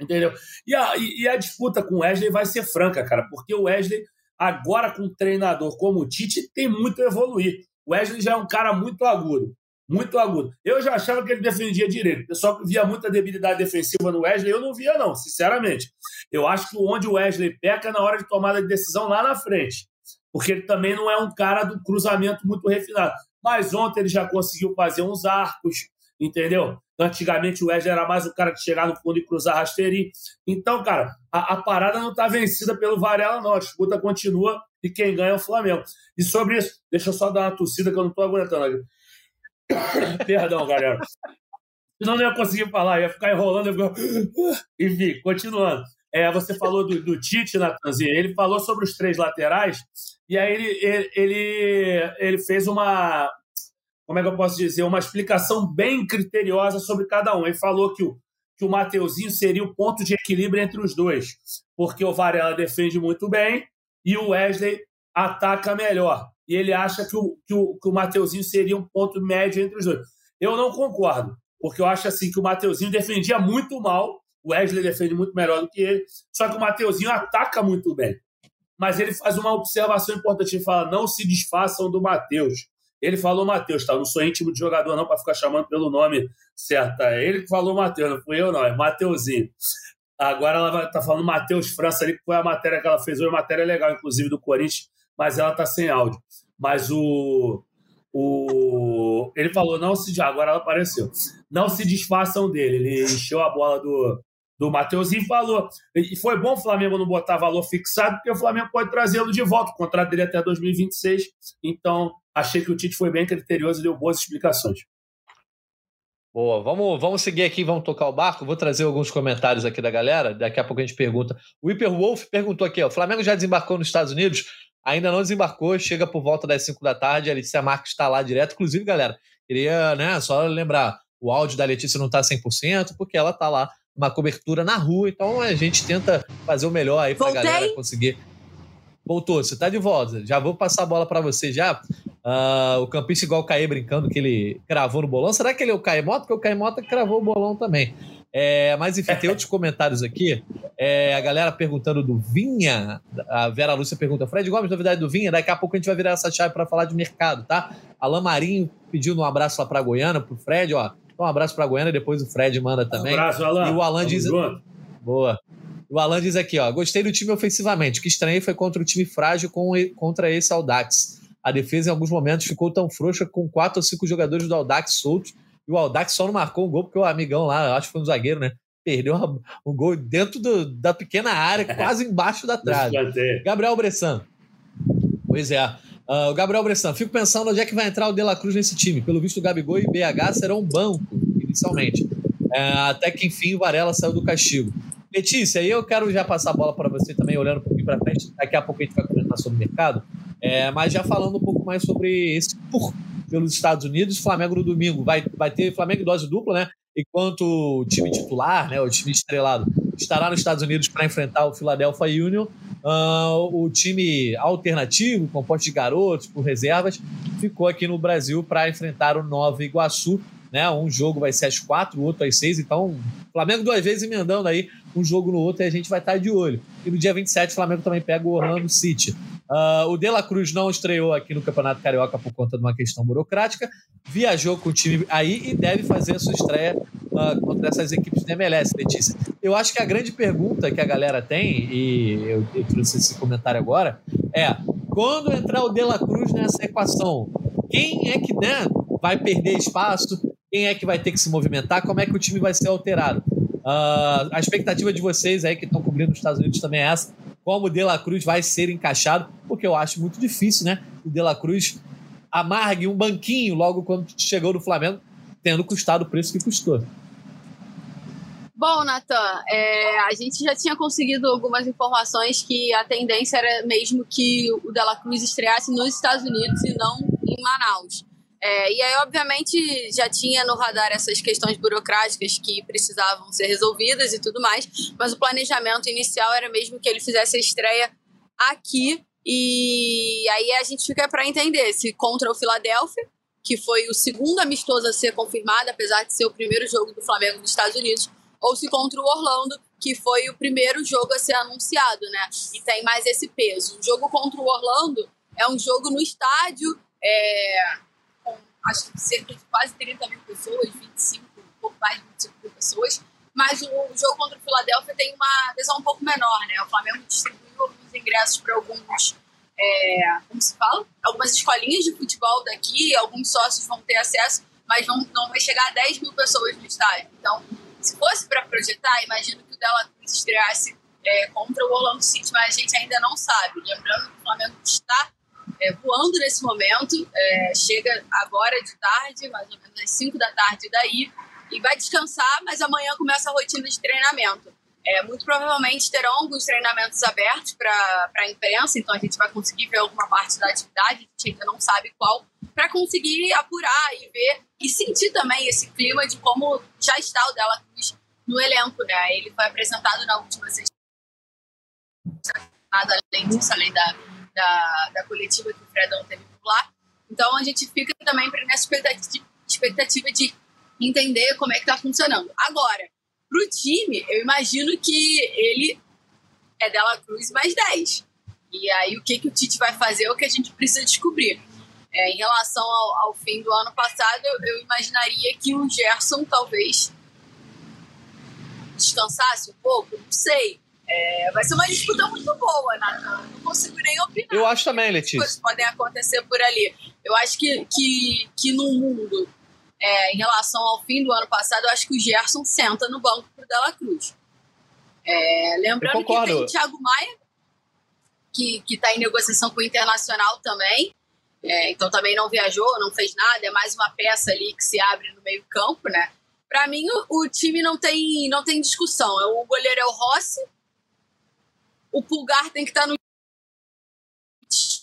entendeu? E a, e a disputa com o Wesley vai ser franca, cara, porque o Wesley, agora com um treinador como o Tite, tem muito a evoluir. O Wesley já é um cara muito agudo muito agudo. Eu já achava que ele defendia direito. O pessoal que via muita debilidade defensiva no Wesley, eu não via, não, sinceramente. Eu acho que onde o Wesley peca é na hora de tomada de decisão lá na frente. Porque ele também não é um cara do cruzamento muito refinado. Mas ontem ele já conseguiu fazer uns arcos, entendeu? Antigamente o Wesley era mais o cara que chegava no fundo e cruzar rasteirinho. Então, cara, a, a parada não está vencida pelo Varela, não. A disputa continua e quem ganha é o Flamengo. E sobre isso, deixa eu só dar uma tossida que eu não estou aguentando. Perdão, galera. Senão não ia conseguir falar, ia ficar enrolando. Ia ficar... Enfim, continuando. É, você falou do, do Tite, Natanzinha. Ele falou sobre os três laterais, e aí ele, ele, ele, ele fez uma. Como é que eu posso dizer? Uma explicação bem criteriosa sobre cada um. Ele falou que o, que o Mateuzinho seria o ponto de equilíbrio entre os dois, porque o Varela defende muito bem e o Wesley ataca melhor e ele acha que o, que o, que o Mateuzinho seria um ponto médio entre os dois. Eu não concordo, porque eu acho assim que o Mateuzinho defendia muito mal, o Wesley defende muito melhor do que ele, só que o Mateuzinho ataca muito bem. Mas ele faz uma observação importante, ele fala, não se desfaçam do Matheus. Ele falou Matheus, tá? Eu não sou íntimo de jogador não para ficar chamando pelo nome certo. Tá? É ele que falou Matheus, não fui eu não, é Mateuzinho. Agora ela está falando Matheus França ali, que foi a matéria que ela fez hoje, matéria legal, inclusive, do Corinthians, mas ela está sem áudio. Mas o, o ele falou, não se agora ela apareceu. Não se desfaçam dele. Ele encheu a bola do, do Mateuzinho falou. E foi bom o Flamengo não botar valor fixado, porque o Flamengo pode trazê-lo de volta. O contrato dele é até 2026. Então, achei que o Tite foi bem criterioso e deu boas explicações. Boa, vamos, vamos seguir aqui, vamos tocar o barco. Vou trazer alguns comentários aqui da galera. Daqui a pouco a gente pergunta. O Hyper Wolf perguntou aqui: ó, o Flamengo já desembarcou nos Estados Unidos? Ainda não desembarcou, chega por volta das 5 da tarde. A Letícia Marques está lá direto. Inclusive, galera, queria né, só lembrar: o áudio da Letícia não está 100%, porque ela está lá, uma cobertura na rua. Então a gente tenta fazer o melhor aí para a galera conseguir. Voltou, você está de volta. Já vou passar a bola para você já. Uh, o campista igual o Caê brincando que ele cravou no bolão. Será que ele é o Caemota? Porque o Caemota cravou o bolão também. É, mas enfim, tem outros comentários aqui. É, a galera perguntando do Vinha. A Vera Lúcia pergunta: Fred Gomes, novidade do Vinha. Daqui a pouco a gente vai virar essa chave para falar de mercado, tá? Alan Marinho pedindo um abraço lá para Goiânia, pro Fred, ó. Um abraço para Goiânia, depois o Fred manda também. Um abraço, Alan. E o Alan diz. Junto. Boa. O Alan diz aqui, ó. Gostei do time ofensivamente. O que estranhei foi contra o time frágil com, contra esse Audax a defesa em alguns momentos ficou tão frouxa com quatro ou cinco jogadores do Aldax soltos. E o Aldax só não marcou um gol porque o amigão lá, acho que foi um zagueiro, né? Perdeu um gol dentro do, da pequena área, quase embaixo da trave. Gabriel Bressan. Pois é. Uh, o Gabriel Bressan, fico pensando onde é que vai entrar o De La Cruz nesse time. Pelo visto, o Gabigol e o BH serão um banco, inicialmente. É, até que enfim o Varela saiu do castigo. Letícia, eu quero já passar a bola para você também, olhando um pouquinho para frente. Daqui a pouco a gente vai comentar sobre o mercado. É, mas já falando um pouco mais sobre esse por pelos Estados Unidos, Flamengo no domingo vai, vai ter Flamengo dose dupla, né? Enquanto o time titular, né, o time estrelado, estará nos Estados Unidos para enfrentar o Philadelphia Union. Uh, o time alternativo, composto de garotos por reservas, ficou aqui no Brasil para enfrentar o Nova Iguaçu. Né? Um jogo vai ser às quatro, o outro às seis. Então, Flamengo duas vezes emendando aí um jogo no outro e a gente vai estar de olho. E no dia 27, o Flamengo também pega o Orlando City. Uh, o De La Cruz não estreou aqui no Campeonato Carioca por conta de uma questão burocrática, viajou com o time aí e deve fazer a sua estreia uh, contra essas equipes da MLS, Letícia. Eu acho que a grande pergunta que a galera tem, e eu, eu trouxe esse comentário agora, é quando entrar o De La Cruz nessa equação, quem é que né, vai perder espaço? Quem é que vai ter que se movimentar? Como é que o time vai ser alterado? Uh, a expectativa de vocês aí que estão cobrindo os Estados Unidos também é essa como o De La Cruz vai ser encaixado, porque eu acho muito difícil, né? O De La Cruz amargue um banquinho logo quando chegou no Flamengo, tendo custado o preço que custou. Bom, Natan, é, a gente já tinha conseguido algumas informações que a tendência era mesmo que o Dela Cruz estreasse nos Estados Unidos e não em Manaus. É, e aí, obviamente, já tinha no radar essas questões burocráticas que precisavam ser resolvidas e tudo mais, mas o planejamento inicial era mesmo que ele fizesse a estreia aqui. E aí a gente fica para entender se contra o Philadelphia, que foi o segundo amistoso a ser confirmado, apesar de ser o primeiro jogo do Flamengo nos Estados Unidos, ou se contra o Orlando, que foi o primeiro jogo a ser anunciado, né? E tem mais esse peso. O jogo contra o Orlando é um jogo no estádio. É, acho que cerca de quase 30 mil pessoas, 25, um pouco mais de 25 mil pessoas. Mas o, jogo contra o Philadelphia tem uma adesão um pouco menor, né? O Flamengo distribuiu alguns ingressos para alguns, é, como se fala? Algumas escolinhas de futebol daqui, alguns sócios vão ter acesso, mas não, não vai chegar a 10 mil pessoas no estádio. Então, se fosse para projetar, imagino que o Della Cruz estreasse é, contra o Orlando City, mas a gente ainda não sabe. Lembrando que o Flamengo está é, voando nesse momento. É, chega agora de tarde, mais ou menos às 5 da tarde daí, e vai descansar, mas amanhã começa a rotina de treinamento. É, muito provavelmente terão alguns treinamentos abertos para a imprensa, então a gente vai conseguir ver alguma parte da atividade, a gente ainda não sabe qual, para conseguir apurar e ver e sentir também esse clima de como já está o Dela Cruz no elenco. Né? Ele foi apresentado na última sexta além disso, além da, da, da coletiva que o Fredão teve por lá. Então a gente fica também nessa expectativa de entender como é que está funcionando. Agora, para o time, eu imagino que ele é Dela Cruz mais 10. E aí o que, que o Tite vai fazer é o que a gente precisa descobrir. É, em relação ao, ao, fim do ano passado, eu, eu imaginaria que o Gerson talvez descansasse um pouco, não sei. É, vai ser uma disputa muito boa, Nathan. Não consigo nem opinar. Eu acho também, Letícia. Coisas podem acontecer por ali. Eu acho que, que, que no mundo, é, em relação ao fim do ano passado, eu acho que o Gerson senta no banco pro Dela Cruz. É, lembrando que tem o Thiago Maia, que está em negociação com o Internacional também. É, então também não viajou, não fez nada, é mais uma peça ali que se abre no meio campo, né? Para mim o, o, time não tem não tem discussão. O goleiro é o Rossi, o Pulgar tem que estar tá no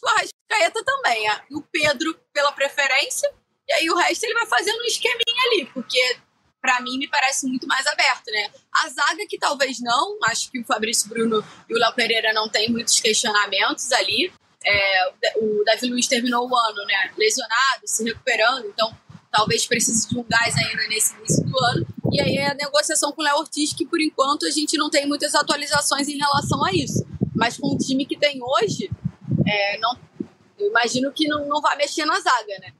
o Arrascaeta também, o Pedro pela preferência, e aí o resto ele vai fazendo um esqueminha ali, porque para mim me parece muito mais aberto, né? A zaga que talvez não, acho que o Fabrício Bruno e o Léo Pereira não tem muitos questionamentos ali. É, o Davi Luiz terminou o ano, né? Lesionado, se recuperando, então talvez precise de um gás ainda nesse início do ano. E aí é a negociação com o Léo Ortiz, que por enquanto a gente não tem muitas atualizações em relação a isso. Mas com o time que tem hoje, é, não, eu imagino que não, não vai mexer na zaga, né?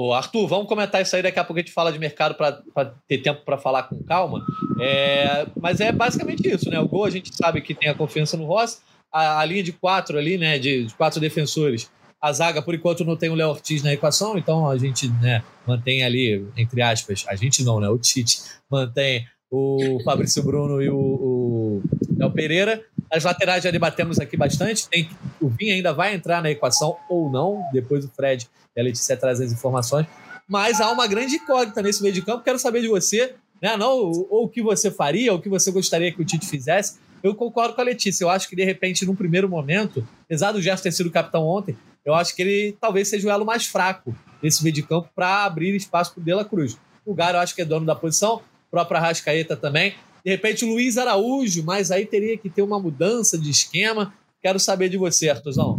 Ô, Arthur, vamos comentar isso aí, daqui a pouco a gente fala de mercado para ter tempo para falar com calma. É, mas é basicamente isso, né? O gol a gente sabe que tem a confiança no Ross, a, a linha de quatro ali, né? De, de, quatro defensores. A zaga, por enquanto, não tem o Léo Ortiz na equação, então a gente né, mantém ali, entre aspas, a gente não, né? O Tite mantém o Fabrício Bruno e o, o Léo Pereira. As laterais já debatemos aqui bastante. Tem, o Vinha ainda vai entrar na equação ou não, depois o Fred e a Letícia trazem as informações. Mas há uma grande incógnita nesse meio de campo. Quero saber de você, né? Não, ou o que você faria, ou o que você gostaria que o Tite fizesse. Eu concordo com a Letícia. Eu acho que, de repente, num primeiro momento, apesar do Gerson ter sido capitão ontem, eu acho que ele talvez seja o elo mais fraco desse meio de campo para abrir espaço para o De La Cruz. O Garo, eu acho que é dono da posição, o próprio Arrascaeta também. De repente, o Luiz Araújo, mas aí teria que ter uma mudança de esquema. Quero saber de você, Artuzão.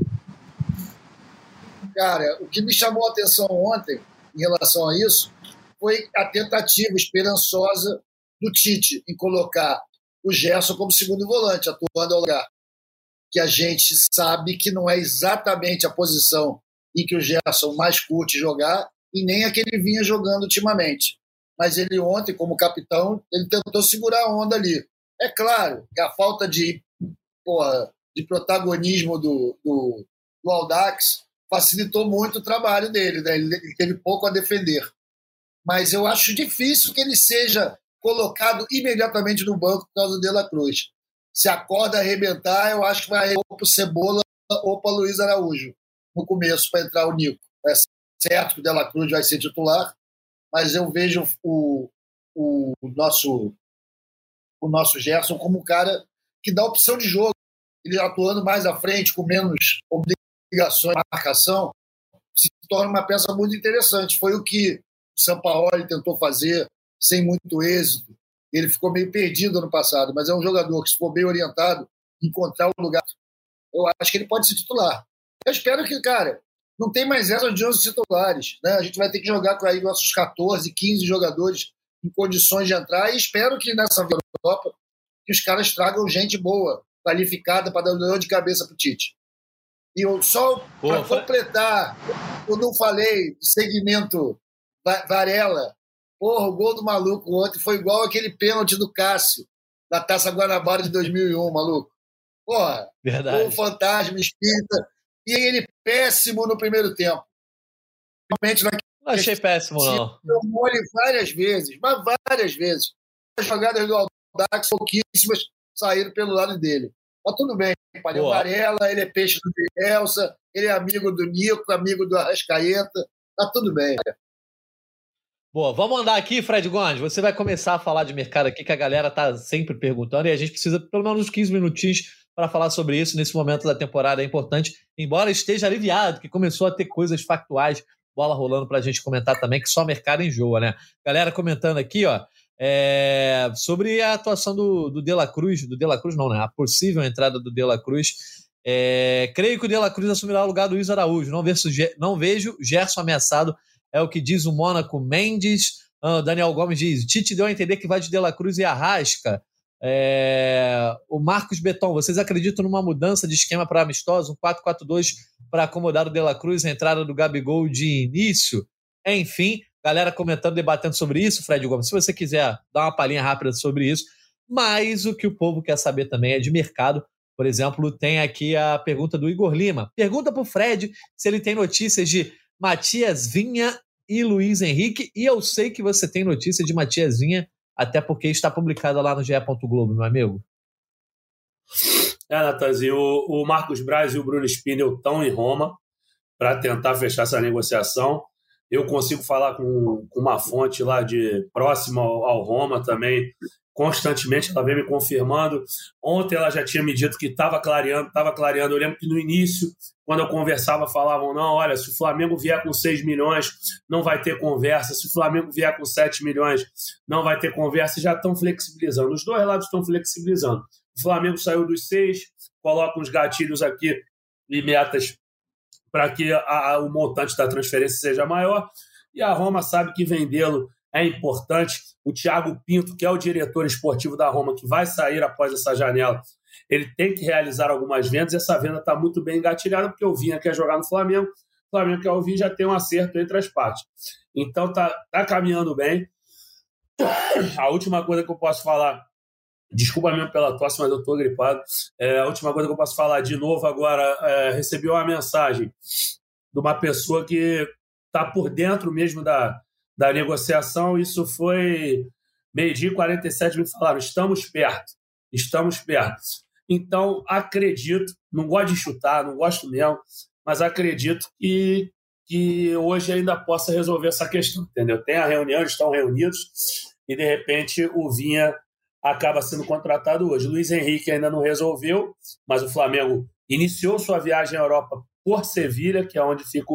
Cara, o que me chamou a atenção ontem em relação a isso foi a tentativa esperançosa do Tite em colocar o Gerson como segundo volante, atuando ao lugar. Que a gente sabe que não é exatamente a posição em que o Gerson mais curte jogar e nem a que ele vinha jogando ultimamente mas ele ontem, como capitão, ele tentou segurar a onda ali. É claro que a falta de, porra, de protagonismo do, do, do Aldax facilitou muito o trabalho dele, né? ele, teve pouco a defender. Mas eu acho difícil que ele seja colocado imediatamente no banco por causa do De La Cruz. Se a corda arrebentar, eu acho que vai ou para Cebola ou para Luiz Araújo no começo para entrar o Nico. É certo que o De La Cruz vai ser titular, mas eu vejo o, o nosso o nosso Gerson como um cara que dá opção de jogo. Ele atuando mais à frente, com menos obrigações de marcação, se torna uma peça muito interessante. Foi o que o Sampaoli tentou fazer sem muito êxito. Ele ficou meio perdido ano passado, mas é um jogador que, se for bem orientado, encontrar o lugar, eu acho que ele pode ser titular. Eu espero que, cara, não tem mais essa de 11 titulares. Né? A gente vai ter que jogar com aí nossos 14, 15 jogadores em condições de entrar e espero que nessa Europa que os caras tragam gente boa, qualificada para dar dor de cabeça para o Tite. E eu, só para completar, eu não falei do segmento Varela. Porra, o gol do maluco ontem foi igual aquele pênalti do Cássio, da Taça Guanabara de 2001, maluco. Porra, Verdade. o fantasma espírita e ele péssimo no primeiro tempo. Realmente não achei péssimo, não. Tomou ele várias vezes, mas várias vezes. As jogadas do Aldax, pouquíssimas, saíram pelo lado dele. Mas tudo bem, Palhão Varela, ele é peixe do Elsa, ele é amigo do Nico, amigo do Arrascaeta, tá tudo bem. Boa, vamos andar aqui, Fred Gomes. Você vai começar a falar de mercado aqui, que a galera tá sempre perguntando, e a gente precisa pelo menos uns 15 minutinhos para falar sobre isso nesse momento da temporada. É importante, embora esteja aliviado, que começou a ter coisas factuais, bola rolando para a gente comentar também, que só mercado enjoa, né? Galera comentando aqui, ó, é, sobre a atuação do, do De La Cruz, do De La Cruz não, né? A possível entrada do De La Cruz. É, creio que o De La Cruz assumirá o lugar do Luiz Araújo. Não vejo, não vejo Gerson ameaçado, é o que diz o Mônaco Mendes. Ah, Daniel Gomes diz: Tite deu a entender que vai de De La Cruz e Arrasca. É... O Marcos Beton, vocês acreditam numa mudança de esquema para amistoso, um 4-4-2 para acomodar o De La Cruz, a entrada do Gabigol de início? Enfim, galera comentando, debatendo sobre isso, Fred Gomes. Se você quiser dar uma palhinha rápida sobre isso, mas o que o povo quer saber também é de mercado. Por exemplo, tem aqui a pergunta do Igor Lima. Pergunta para o Fred se ele tem notícias de Matias Vinha e Luiz Henrique. E eu sei que você tem notícia de Matias Vinha até porque está publicada lá no GE. Globo, meu amigo. É, Natanzinho, o, o Marcos Braz e o Bruno Spindel estão em Roma para tentar fechar essa negociação. Eu consigo falar com, com uma fonte lá de próxima ao, ao Roma também, constantemente, ela vem me confirmando. Ontem ela já tinha me dito que estava clareando, estava clareando. Eu lembro que no início, quando eu conversava, falavam: não, olha, se o Flamengo vier com 6 milhões, não vai ter conversa. Se o Flamengo vier com 7 milhões, não vai ter conversa. E já estão flexibilizando. Os dois lados estão flexibilizando. O Flamengo saiu dos seis, coloca uns gatilhos aqui e metas para que a, a, o montante da transferência seja maior. E a Roma sabe que vendê-lo é importante. O Thiago Pinto, que é o diretor esportivo da Roma, que vai sair após essa janela, ele tem que realizar algumas vendas. Essa venda está muito bem engatilhada, porque o Vinha quer jogar no Flamengo, o Flamengo quer ouvir já tem um acerto entre as partes. Então tá, tá caminhando bem. A última coisa que eu posso falar, desculpa mesmo pela tosse, mas eu estou gripado. É, a última coisa que eu posso falar de novo agora, é, recebi uma mensagem de uma pessoa que está por dentro mesmo da, da negociação, isso foi meio-dia e 47, me falaram, estamos perto, estamos perto. Então, acredito, não gosto de chutar, não gosto mesmo, mas acredito que, que hoje ainda possa resolver essa questão, entendeu? Tem a reunião, eles estão reunidos, e de repente o Vinha acaba sendo contratado hoje. Luiz Henrique ainda não resolveu, mas o Flamengo iniciou sua viagem à Europa por Sevilha, que é onde fica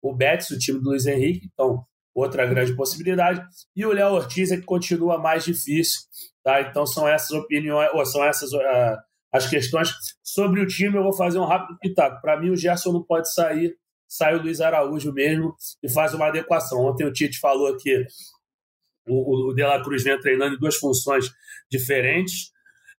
o, Betis, o time do Luiz Henrique, então outra grande possibilidade. E o Léo Ortiz é que continua mais difícil. Tá? Então são essas opiniões, ou são essas uh, as questões. Sobre o time, eu vou fazer um rápido pitaco. Para mim, o Gerson não pode sair, sai o Luiz Araújo mesmo e faz uma adequação. Ontem o Tite falou que o, o De La Cruz vem treinando em duas funções diferentes.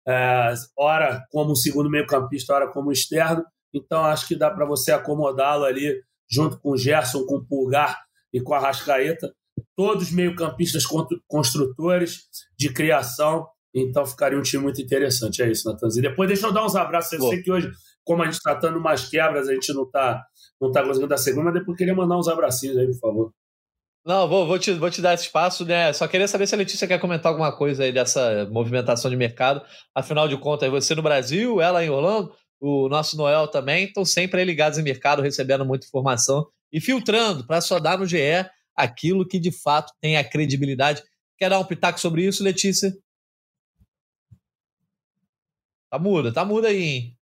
Uh, ora como segundo meio-campista, ora como externo. Então acho que dá para você acomodá-lo ali junto com o Gerson, com o Pulgar e com a Rascaeta, todos meio-campistas construtores de criação. Então ficaria um time muito interessante. É isso, Natanzinho. Depois deixa eu dar uns abraços. Eu sei que hoje, como a gente está tendo umas quebras, a gente não está não tá conseguindo dar segunda, mas depois queria mandar uns abracinhos aí, por favor. Não, vou, vou, te, vou te dar esse espaço, né? Só queria saber se a Letícia quer comentar alguma coisa aí dessa movimentação de mercado. Afinal de contas, você no Brasil, ela em Orlando, o nosso Noel também, estão sempre ligados em mercado, recebendo muita informação e filtrando para só dar no GE aquilo que de fato tem a credibilidade. Quer dar um pitaco sobre isso, Letícia? Tá muda, tá muda aí, hein?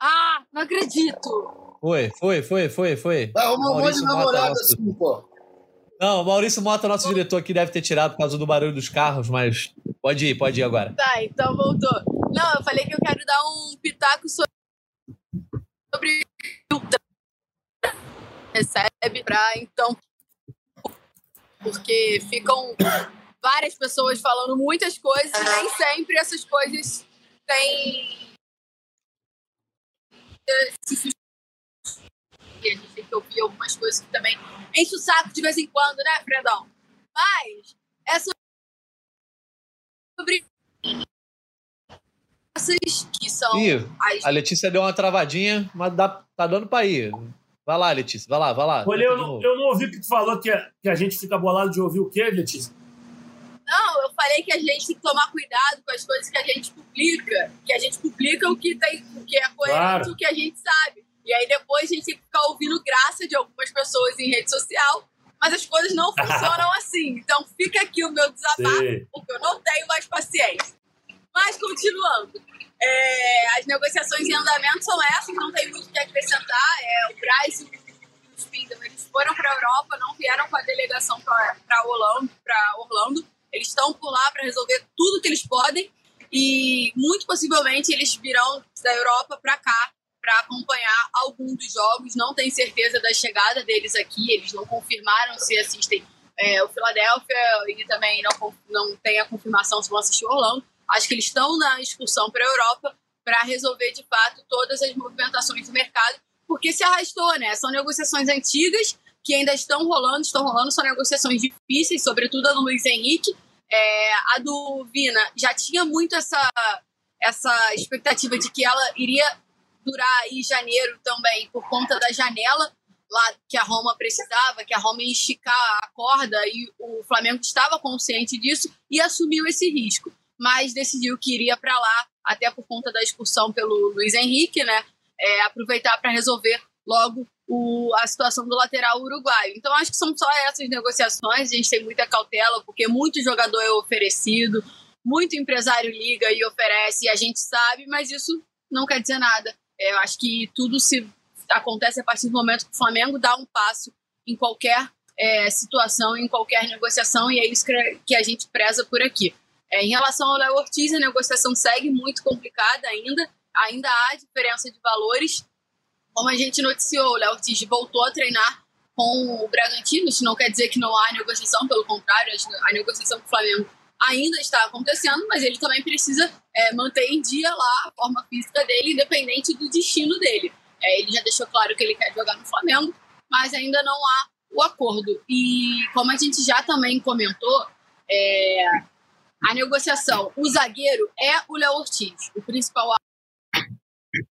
Ah, não acredito! Foi, foi, foi, foi, foi. Arrumou um monte de namorada nosso... assim, pô. Não, o Maurício Mota, nosso diretor aqui, deve ter tirado por causa do barulho dos carros, mas pode ir, pode ir agora. Tá, então voltou. Não, eu falei que eu quero dar um pitaco sobre recebe para então porque ficam várias pessoas falando muitas coisas e nem sempre essas coisas têm e a gente tem que ouvir algumas coisas que também enche o saco de vez em quando, né, Fredão? Mas é sobre essas que são. Ih, as... A Letícia deu uma travadinha, mas dá, tá dando para ir. Vai lá, Letícia, vai lá, vai lá. Olha, eu, não, eu não ouvi o que tu falou, que a, que a gente fica bolado de ouvir o quê, Letícia? Não, eu falei que a gente tem que tomar cuidado com as coisas que a gente publica. Que a gente publica o que, tem, o que é coerente, claro. o que a gente sabe. E aí depois a gente tem que ficar ouvindo graça de algumas pessoas em rede social. Mas as coisas não funcionam assim. Então fica aqui o meu desabafo, Sim. porque eu não tenho mais paciência. Mas continuando. É, as negociações em andamento são essas, não tem muito o que acrescentar. É, o Braz e o Spindle, eles foram para a Europa, não vieram com a delegação para Orlando, Orlando. Eles estão por lá para resolver tudo que eles podem e muito possivelmente eles virão da Europa para cá para acompanhar algum dos jogos. Não tem certeza da chegada deles aqui, eles não confirmaram se assistem é, o Philadelphia e também não, não tem a confirmação se vão assistir o Orlando. Acho que eles estão na excursão para a Europa para resolver de fato todas as movimentações do mercado, porque se arrastou, né? São negociações antigas que ainda estão rolando, estão rolando, são negociações difíceis, sobretudo a do Luiz Henrique. É, a do Vina já tinha muito essa, essa expectativa de que ela iria durar aí janeiro também por conta da janela, lá que a Roma precisava, que a Roma ia esticar a corda e o Flamengo estava consciente disso e assumiu esse risco, mas decidiu que iria para lá até por conta da expulsão pelo Luiz Henrique, né? É, aproveitar para resolver logo o, a situação do lateral uruguaio. Então acho que são só essas negociações. A gente tem muita cautela porque muito jogador é oferecido, muito empresário liga e oferece, e a gente sabe, mas isso não quer dizer nada. É, eu acho que tudo se acontece a partir do momento que o Flamengo dá um passo em qualquer é, situação, em qualquer negociação, e é isso que a gente preza por aqui. É, em relação ao Léo Ortiz, a negociação segue muito complicada ainda, ainda há diferença de valores. Como a gente noticiou, o Léo Ortiz voltou a treinar com o Bragantino, isso não quer dizer que não há negociação, pelo contrário, a negociação com o Flamengo ainda está acontecendo, mas ele também precisa é, manter em dia lá a forma física dele, independente do destino dele. É, ele já deixou claro que ele quer jogar no Flamengo, mas ainda não há o acordo. E como a gente já também comentou, é, a negociação, o zagueiro é o Léo Ortiz, o principal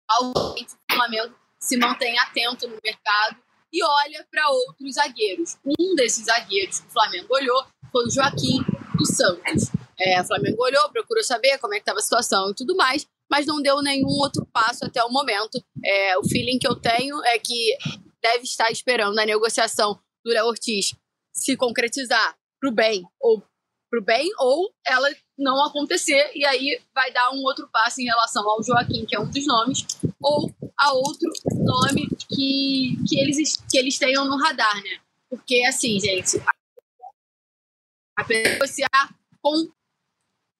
alvo o Flamengo se mantém atento no mercado e olha para outros zagueiros. Um desses zagueiros que o Flamengo olhou foi o Joaquim do Santos. É, o Flamengo olhou, procurou saber como é que estava a situação e tudo mais, mas não deu nenhum outro passo até o momento. É, o feeling que eu tenho é que deve estar esperando a negociação do Léo Ortiz se concretizar para o bem ou para o bem ou ela não acontecer e aí vai dar um outro passo em relação ao Joaquim, que é um dos nomes, ou a outro nome que, que, eles, que eles tenham no radar, né? Porque, assim, gente, a negociar com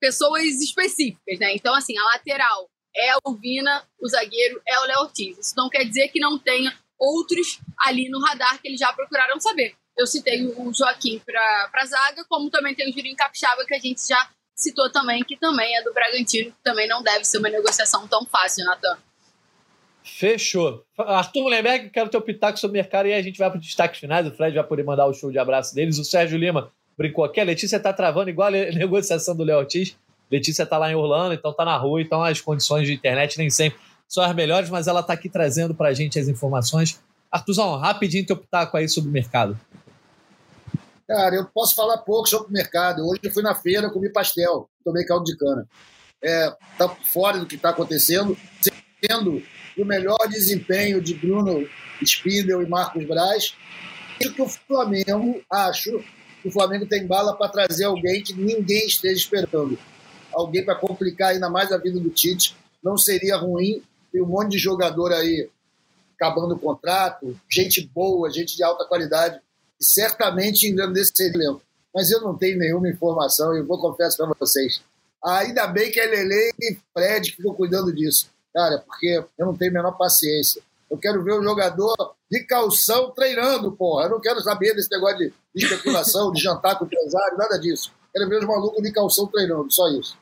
pessoas específicas, né? Então, assim, a lateral é o Vina, o zagueiro é o Léo Ortiz. Isso não quer dizer que não tenha outros ali no radar que eles já procuraram saber. Eu citei o Joaquim para a zaga, como também tem o Julinho Capixaba, que a gente já citou também, que também é do Bragantino, que também não deve ser uma negociação tão fácil, Natan. Fechou. Arthur Mullenberg, quero teu pitaco sobre o mercado e aí a gente vai para os destaques finais. O Fred vai poder mandar o show de abraço deles. O Sérgio Lima brincou aqui. A Letícia tá travando igual a negociação do Léo Ortiz. Letícia tá lá em Orlando, então tá na rua, então as condições de internet nem sempre são as melhores, mas ela tá aqui trazendo pra gente as informações. Artuzão, rapidinho teu pitaco aí sobre o mercado. Cara, eu posso falar pouco sobre o mercado. Hoje eu fui na feira, comi pastel, tomei caldo de cana. É, tá fora do que está acontecendo, sendo o melhor desempenho de Bruno Spindel e Marcos Braz. Acho que o Flamengo, acho o Flamengo tem bala para trazer alguém que ninguém esteja esperando. Alguém para complicar ainda mais a vida do Tite. Não seria ruim. Tem um monte de jogador aí acabando o contrato, gente boa, gente de alta qualidade, e certamente engrandeceria elenco. Mas eu não tenho nenhuma informação, eu vou confessar para vocês. Ainda bem que é Lele e Fred que ficam cuidando disso. Cara, porque eu não tenho a menor paciência. Eu quero ver o jogador de calção treinando, porra. Eu não quero saber desse negócio de especulação, de jantar com o empresário, nada disso. Quero ver os malucos de calção treinando, só isso.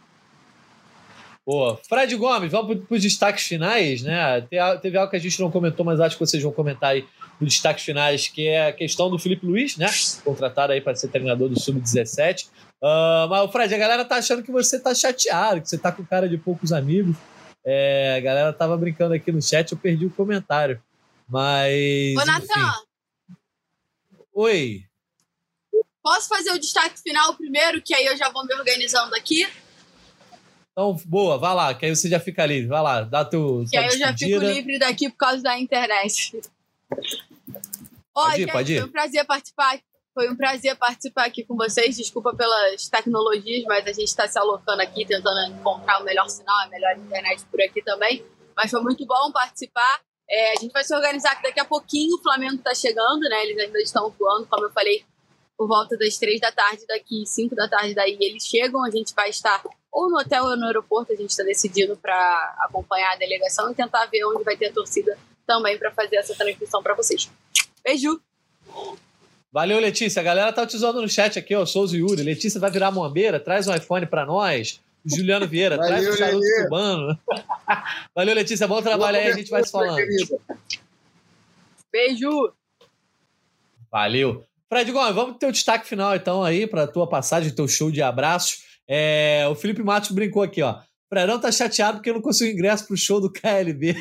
Boa. Fred Gomes, vamos para os destaques finais, né? Teve algo que a gente não comentou, mas acho que vocês vão comentar aí nos destaques finais, que é a questão do Felipe Luiz, né? Contratado aí para ser treinador do Sub-17. Uh, ah, mas, Fred, a galera tá achando que você tá chateado, que você tá com cara de poucos amigos. É, a galera tava brincando aqui no chat, eu perdi o comentário. Mas. Ô, Natan! Oi. Posso fazer o destaque final primeiro, que aí eu já vou me organizando aqui? Então, boa, vai lá, que aí você já fica livre. Vai lá, dá teu. Que aí eu já fico livre daqui por causa da internet. Ó, pode ir, pode foi um prazer participar. Foi um prazer participar aqui com vocês. Desculpa pelas tecnologias, mas a gente está se alocando aqui, tentando encontrar o melhor sinal, a melhor internet por aqui também. Mas foi muito bom participar. É, a gente vai se organizar que daqui a pouquinho o Flamengo está chegando, né? Eles ainda estão voando, como eu falei, por volta das três da tarde daqui, cinco da tarde daí eles chegam. A gente vai estar ou no hotel ou no aeroporto. A gente está decidindo para acompanhar a delegação e tentar ver onde vai ter a torcida também para fazer essa transmissão para vocês. Beijo! Valeu, Letícia. A galera tá te usando no chat aqui, ó. Souza e Yuri. Letícia vai virar moambeira, traz um iPhone para nós. Juliano Vieira, Valeu, traz o charuto cubano. Valeu, Letícia. Bom trabalho aí, a gente vai se falando. Beijo. Valeu. Fred Gomes, vamos ter o destaque final então aí para tua passagem, teu show de abraços. É, o Felipe Matos brincou aqui, ó. Fredão tá chateado porque não conseguiu ingresso pro show do KLB.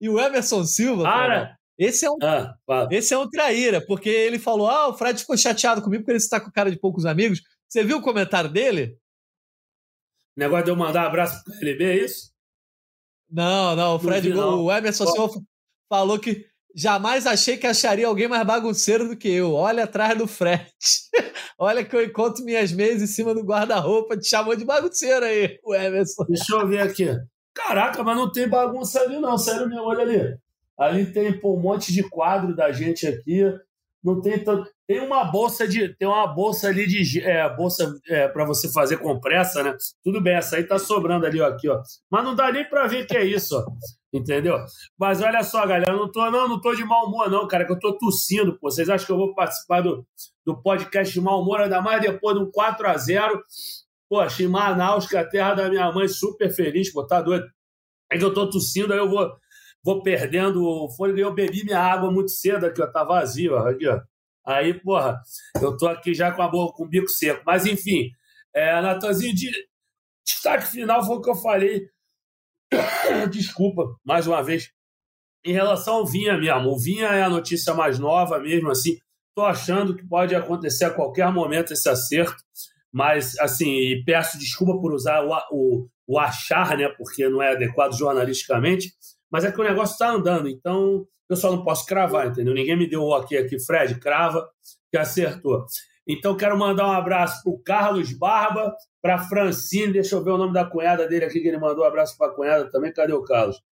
E o Emerson Silva, cara, Esse é um, ah, esse é um traíra, porque ele falou: ah, o Fred ficou chateado comigo porque ele está com cara de poucos amigos. Você viu o comentário dele? negócio de eu mandar um abraço pro KLB, é isso? Não, não. O Fred, não. o Emerson Silva falou que jamais achei que acharia alguém mais bagunceiro do que eu. Olha atrás do Fred. Olha que eu encontro minhas meias em cima do guarda-roupa. Te chamou de bagunceiro aí, o Emerson. Deixa eu ver aqui. Caraca, mas não tem bagunça ali, não. Sério mesmo, olha ali. Ali tem pô, um monte de quadro da gente aqui. Não tem tanto. Tem uma bolsa de. Tem uma bolsa ali de. É, bolsa é, para você fazer compressa, né? Tudo bem, essa aí tá sobrando ali, ó, aqui, ó. Mas não dá nem para ver que é isso, ó. Entendeu? Mas olha só, galera, não tô, não, não tô de mau humor, não, cara, que eu tô tossindo, pô. Vocês acham que eu vou participar do, do podcast de mau humor, ainda mais depois de um 4 a 0 Pô, achei Manaus, que é a terra da minha mãe, super feliz, pô, tá doido. Aí que eu tô tossindo, aí eu vou vou perdendo o fôlego eu bebi minha água muito cedo aqui, ó, tá vazio, ó, aqui, ó. Aí, porra, eu tô aqui já com a boca, com o bico seco. Mas, enfim, é, Natanzinho, de destaque final foi o que eu falei. Desculpa, mais uma vez. Em relação ao Vinha mesmo, o Vinha é a notícia mais nova mesmo, assim. Tô achando que pode acontecer a qualquer momento esse acerto, mas, assim, peço desculpa por usar o, o, o achar, né, porque não é adequado jornalisticamente, mas é que o negócio está andando, então eu só não posso cravar, entendeu? Ninguém me deu o ok aqui, Fred, crava, que acertou. Então quero mandar um abraço para o Carlos Barba, para Francine, deixa eu ver o nome da cunhada dele aqui, que ele mandou um abraço para a cunhada também, cadê o Carlos?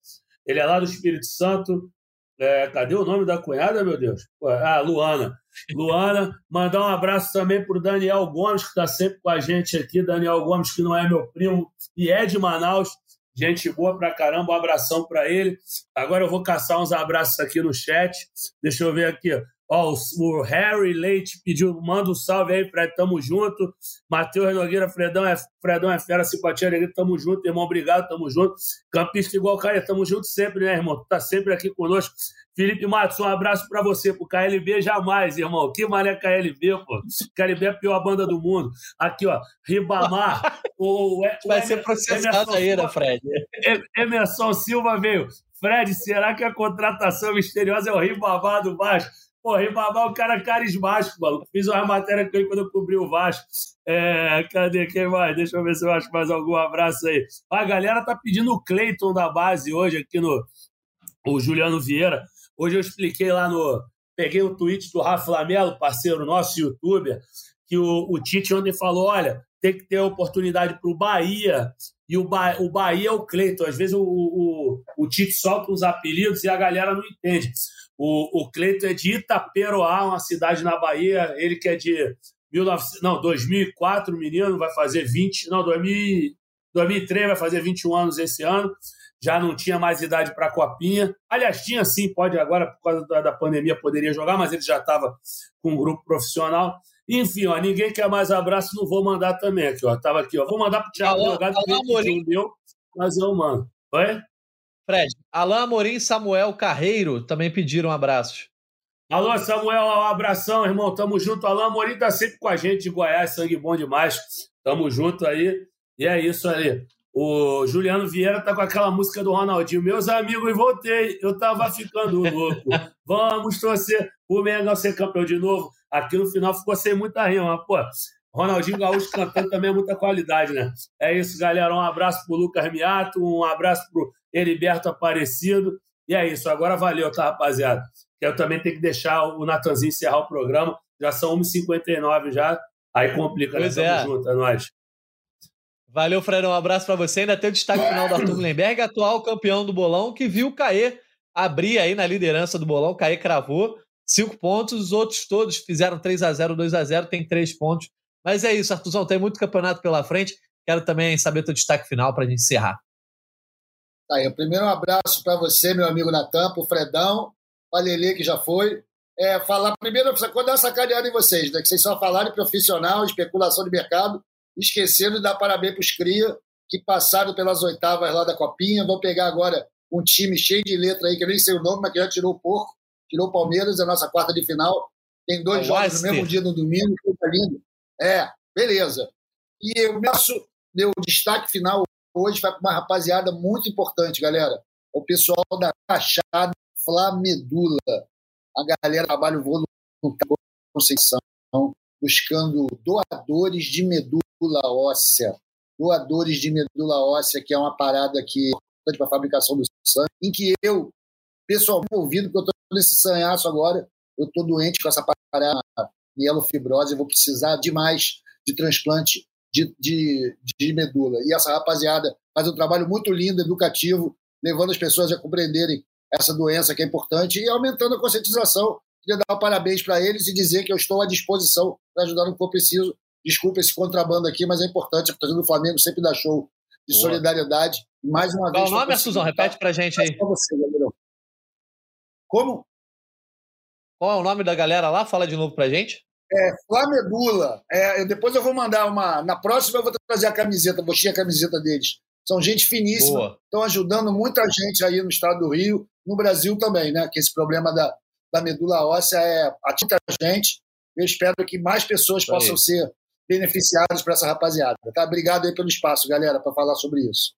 Ele é lá do Espírito Santo, é, cadê o nome da cunhada, meu Deus? Ah, Luana. Luana, mandar um abraço também para o Daniel Gomes, que está sempre com a gente aqui. Daniel Gomes, que não é meu primo e é de Manaus, Gente boa pra caramba, um abração para ele. Agora eu vou caçar uns abraços aqui no chat. Deixa eu ver aqui. Ó, o, Harry Leite pediu, manda um salve aí, Fred, tamo junto. Matheus Nogueira, Fredão é, Fredão é fera, simpatia, alegria, tamo junto, irmão, obrigado, tamo junto. Campista igual o Caio, tamo junto sempre, né, irmão? Tu tá sempre aqui conosco. Felipe Matos, um abraço para você. Pro KLB jamais, irmão. Que mané KLB, pô. KLB é a pior banda do mundo. Aqui, ó, Ribamar. o, o, Vai ser processado aí, né, Fred? Emerson Silva veio. Fred, será que a contratação misteriosa é o Ribamar do Vasco? Pô, Ribamar é um cara carismático, mano. Fiz uma matéria com ele quando eu cobri o Vasco. É, cadê quem mais? Deixa eu ver se eu acho mais algum abraço aí. A galera tá pedindo o Cleiton da base hoje aqui no o Juliano Vieira. Hoje eu expliquei lá no. Peguei o tweet do Rafa Lamelo, parceiro nosso, youtuber, que o, o Tite ontem falou: olha, tem que ter oportunidade para o Bahia. E o, ba o Bahia é o Cleiton. Às vezes o, o, o Tite solta uns apelidos e a galera não entende. O, o Cleiton é de Itaperoá, uma cidade na Bahia. Ele que é de 19, não, 2004, menino, vai fazer 20. Não, 2000, 2003 vai fazer 21 anos esse ano já não tinha mais idade para a copinha. Aliás, tinha sim, pode agora, por causa da, da pandemia, poderia jogar, mas ele já estava com um grupo profissional. Enfim, ó, ninguém quer mais abraço, não vou mandar também aqui, ó. Tava aqui, ó. Vou mandar pro Thiago Delgado, que deu, mas eu mando. Oi? Fred, Alain Amorim e Samuel Carreiro também pediram abraços. Alô, Samuel, um abração, irmão. Tamo junto. Alain Amorim tá sempre com a gente de Goiás, sangue bom demais. Tamo junto aí. E é isso aí. O Juliano Vieira tá com aquela música do Ronaldinho. Meus amigos, voltei. Eu tava ficando louco. Vamos torcer o Mengão ser campeão de novo. Aqui no final ficou sem muita rima, mas, pô, Ronaldinho Gaúcho cantando também é muita qualidade, né? É isso, galera. Um abraço pro Lucas Miato, um abraço pro Heriberto Aparecido. E é isso. Agora valeu, tá, rapaziada? Eu também tenho que deixar o Natanzinho encerrar o programa. Já são 1h59 já. Aí complica, né? pois né? Tamo é. junto, é nóis. Valeu, Fred. Um abraço para você. Ainda tem o destaque final do Arthur Mullenberg, atual campeão do bolão, que viu o Caê abrir aí na liderança do bolão. O Caê cravou cinco pontos, os outros todos fizeram 3 a 0 2 a 0 tem três pontos. Mas é isso, Arthurzão, tem muito campeonato pela frente. Quero também saber teu destaque final para a gente encerrar. Tá aí, primeiro um abraço para você, meu amigo Natan, o Fredão, a Lele, que já foi. É, falar primeiro, quando dar sacaneada em vocês, né? Que vocês só falaram profissional, especulação de mercado esquecendo de dar parabéns para os Cria, que passaram pelas oitavas lá da Copinha. Vão pegar agora um time cheio de letra aí, que eu nem sei o nome, mas que já tirou o porco, tirou o Palmeiras, a nossa quarta de final. Tem dois é jogos no mesmo dia, no domingo, coisa lindo. É, beleza. E o meu destaque final hoje vai para uma rapaziada muito importante, galera. O pessoal da Cachada Flamedula. A galera trabalha o voo no Conceição, buscando doadores de medula óssea. Doadores de medula óssea, que é uma parada que é importante para a fabricação do sangue, em que eu, pessoalmente, ouvido, porque eu estou nesse sanhaço agora, eu estou doente com essa parada mielofibrose, eu vou precisar demais de transplante de, de, de medula. E essa rapaziada faz um trabalho muito lindo, educativo, levando as pessoas a compreenderem essa doença que é importante e aumentando a conscientização. Queria dar parabéns para eles e dizer que eu estou à disposição para ajudar no que for preciso. Desculpa esse contrabando aqui, mas é importante. A torcida do Flamengo sempre dá show de Boa. solidariedade. E mais uma Qual vez. Qual o nome, Suzão? Repete para gente aí. Você, Como? Qual é o nome da galera lá? Fala de novo para gente. É, Flamedula. É, depois eu vou mandar uma. Na próxima eu vou trazer a camiseta, vou a camiseta deles. São gente finíssima, estão ajudando muita gente aí no estado do Rio, no Brasil também, né? Que esse problema da, da medula óssea é atinge a gente. Eu espero que mais pessoas aí. possam ser beneficiadas por essa rapaziada. Tá? Obrigado aí pelo espaço, galera, para falar sobre isso.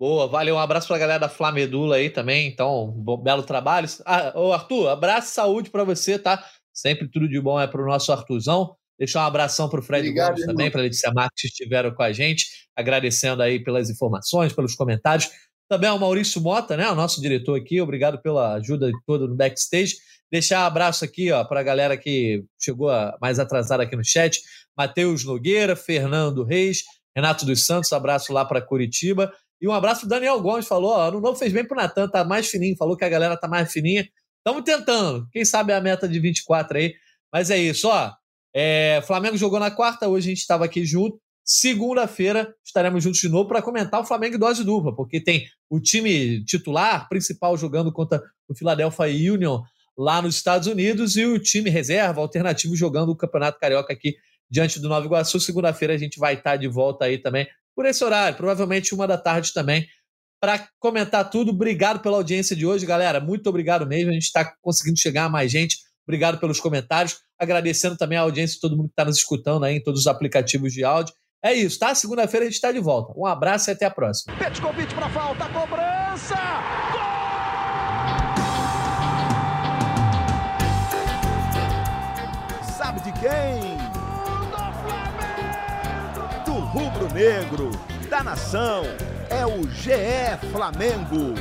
Boa, valeu. Um abraço para a galera da Flamedula aí também. Então, bom, belo trabalho. Ah, ô Arthur, abraço e saúde para você, tá? Sempre tudo de bom é para o nosso Artuzão. Deixar um abração para o Fred Obrigado, Gomes também, para a Letícia Marques que estiveram com a gente, agradecendo aí pelas informações, pelos comentários. Também ao Maurício Mota, né, o nosso diretor aqui, obrigado pela ajuda toda no backstage. Deixar um abraço aqui para a galera que chegou mais atrasada aqui no chat. Matheus Nogueira, Fernando Reis, Renato dos Santos, abraço lá para Curitiba. E um abraço pro Daniel Gomes, falou, ó, ano novo fez bem pro Natan, tá mais fininho, falou que a galera tá mais fininha. Estamos tentando. Quem sabe a meta de 24 aí. Mas é isso, ó. É, Flamengo jogou na quarta, hoje a gente estava aqui junto. Segunda-feira estaremos juntos de novo para comentar o Flamengo em dose dupla, porque tem o time titular principal jogando contra o Philadelphia Union lá nos Estados Unidos e o time reserva alternativo jogando o Campeonato Carioca aqui diante do Nova Iguaçu. Segunda-feira a gente vai estar de volta aí também por esse horário, provavelmente uma da tarde também, para comentar tudo. Obrigado pela audiência de hoje, galera. Muito obrigado mesmo. A gente está conseguindo chegar a mais gente. Obrigado pelos comentários. Agradecendo também a audiência de todo mundo que está nos escutando aí em todos os aplicativos de áudio. É isso, tá? Segunda-feira a gente está de volta. Um abraço e até a próxima. convite para falta, cobrança! Gol! Sabe de quem? Do Flamengo! Do rubro-negro, da nação é o GE Flamengo.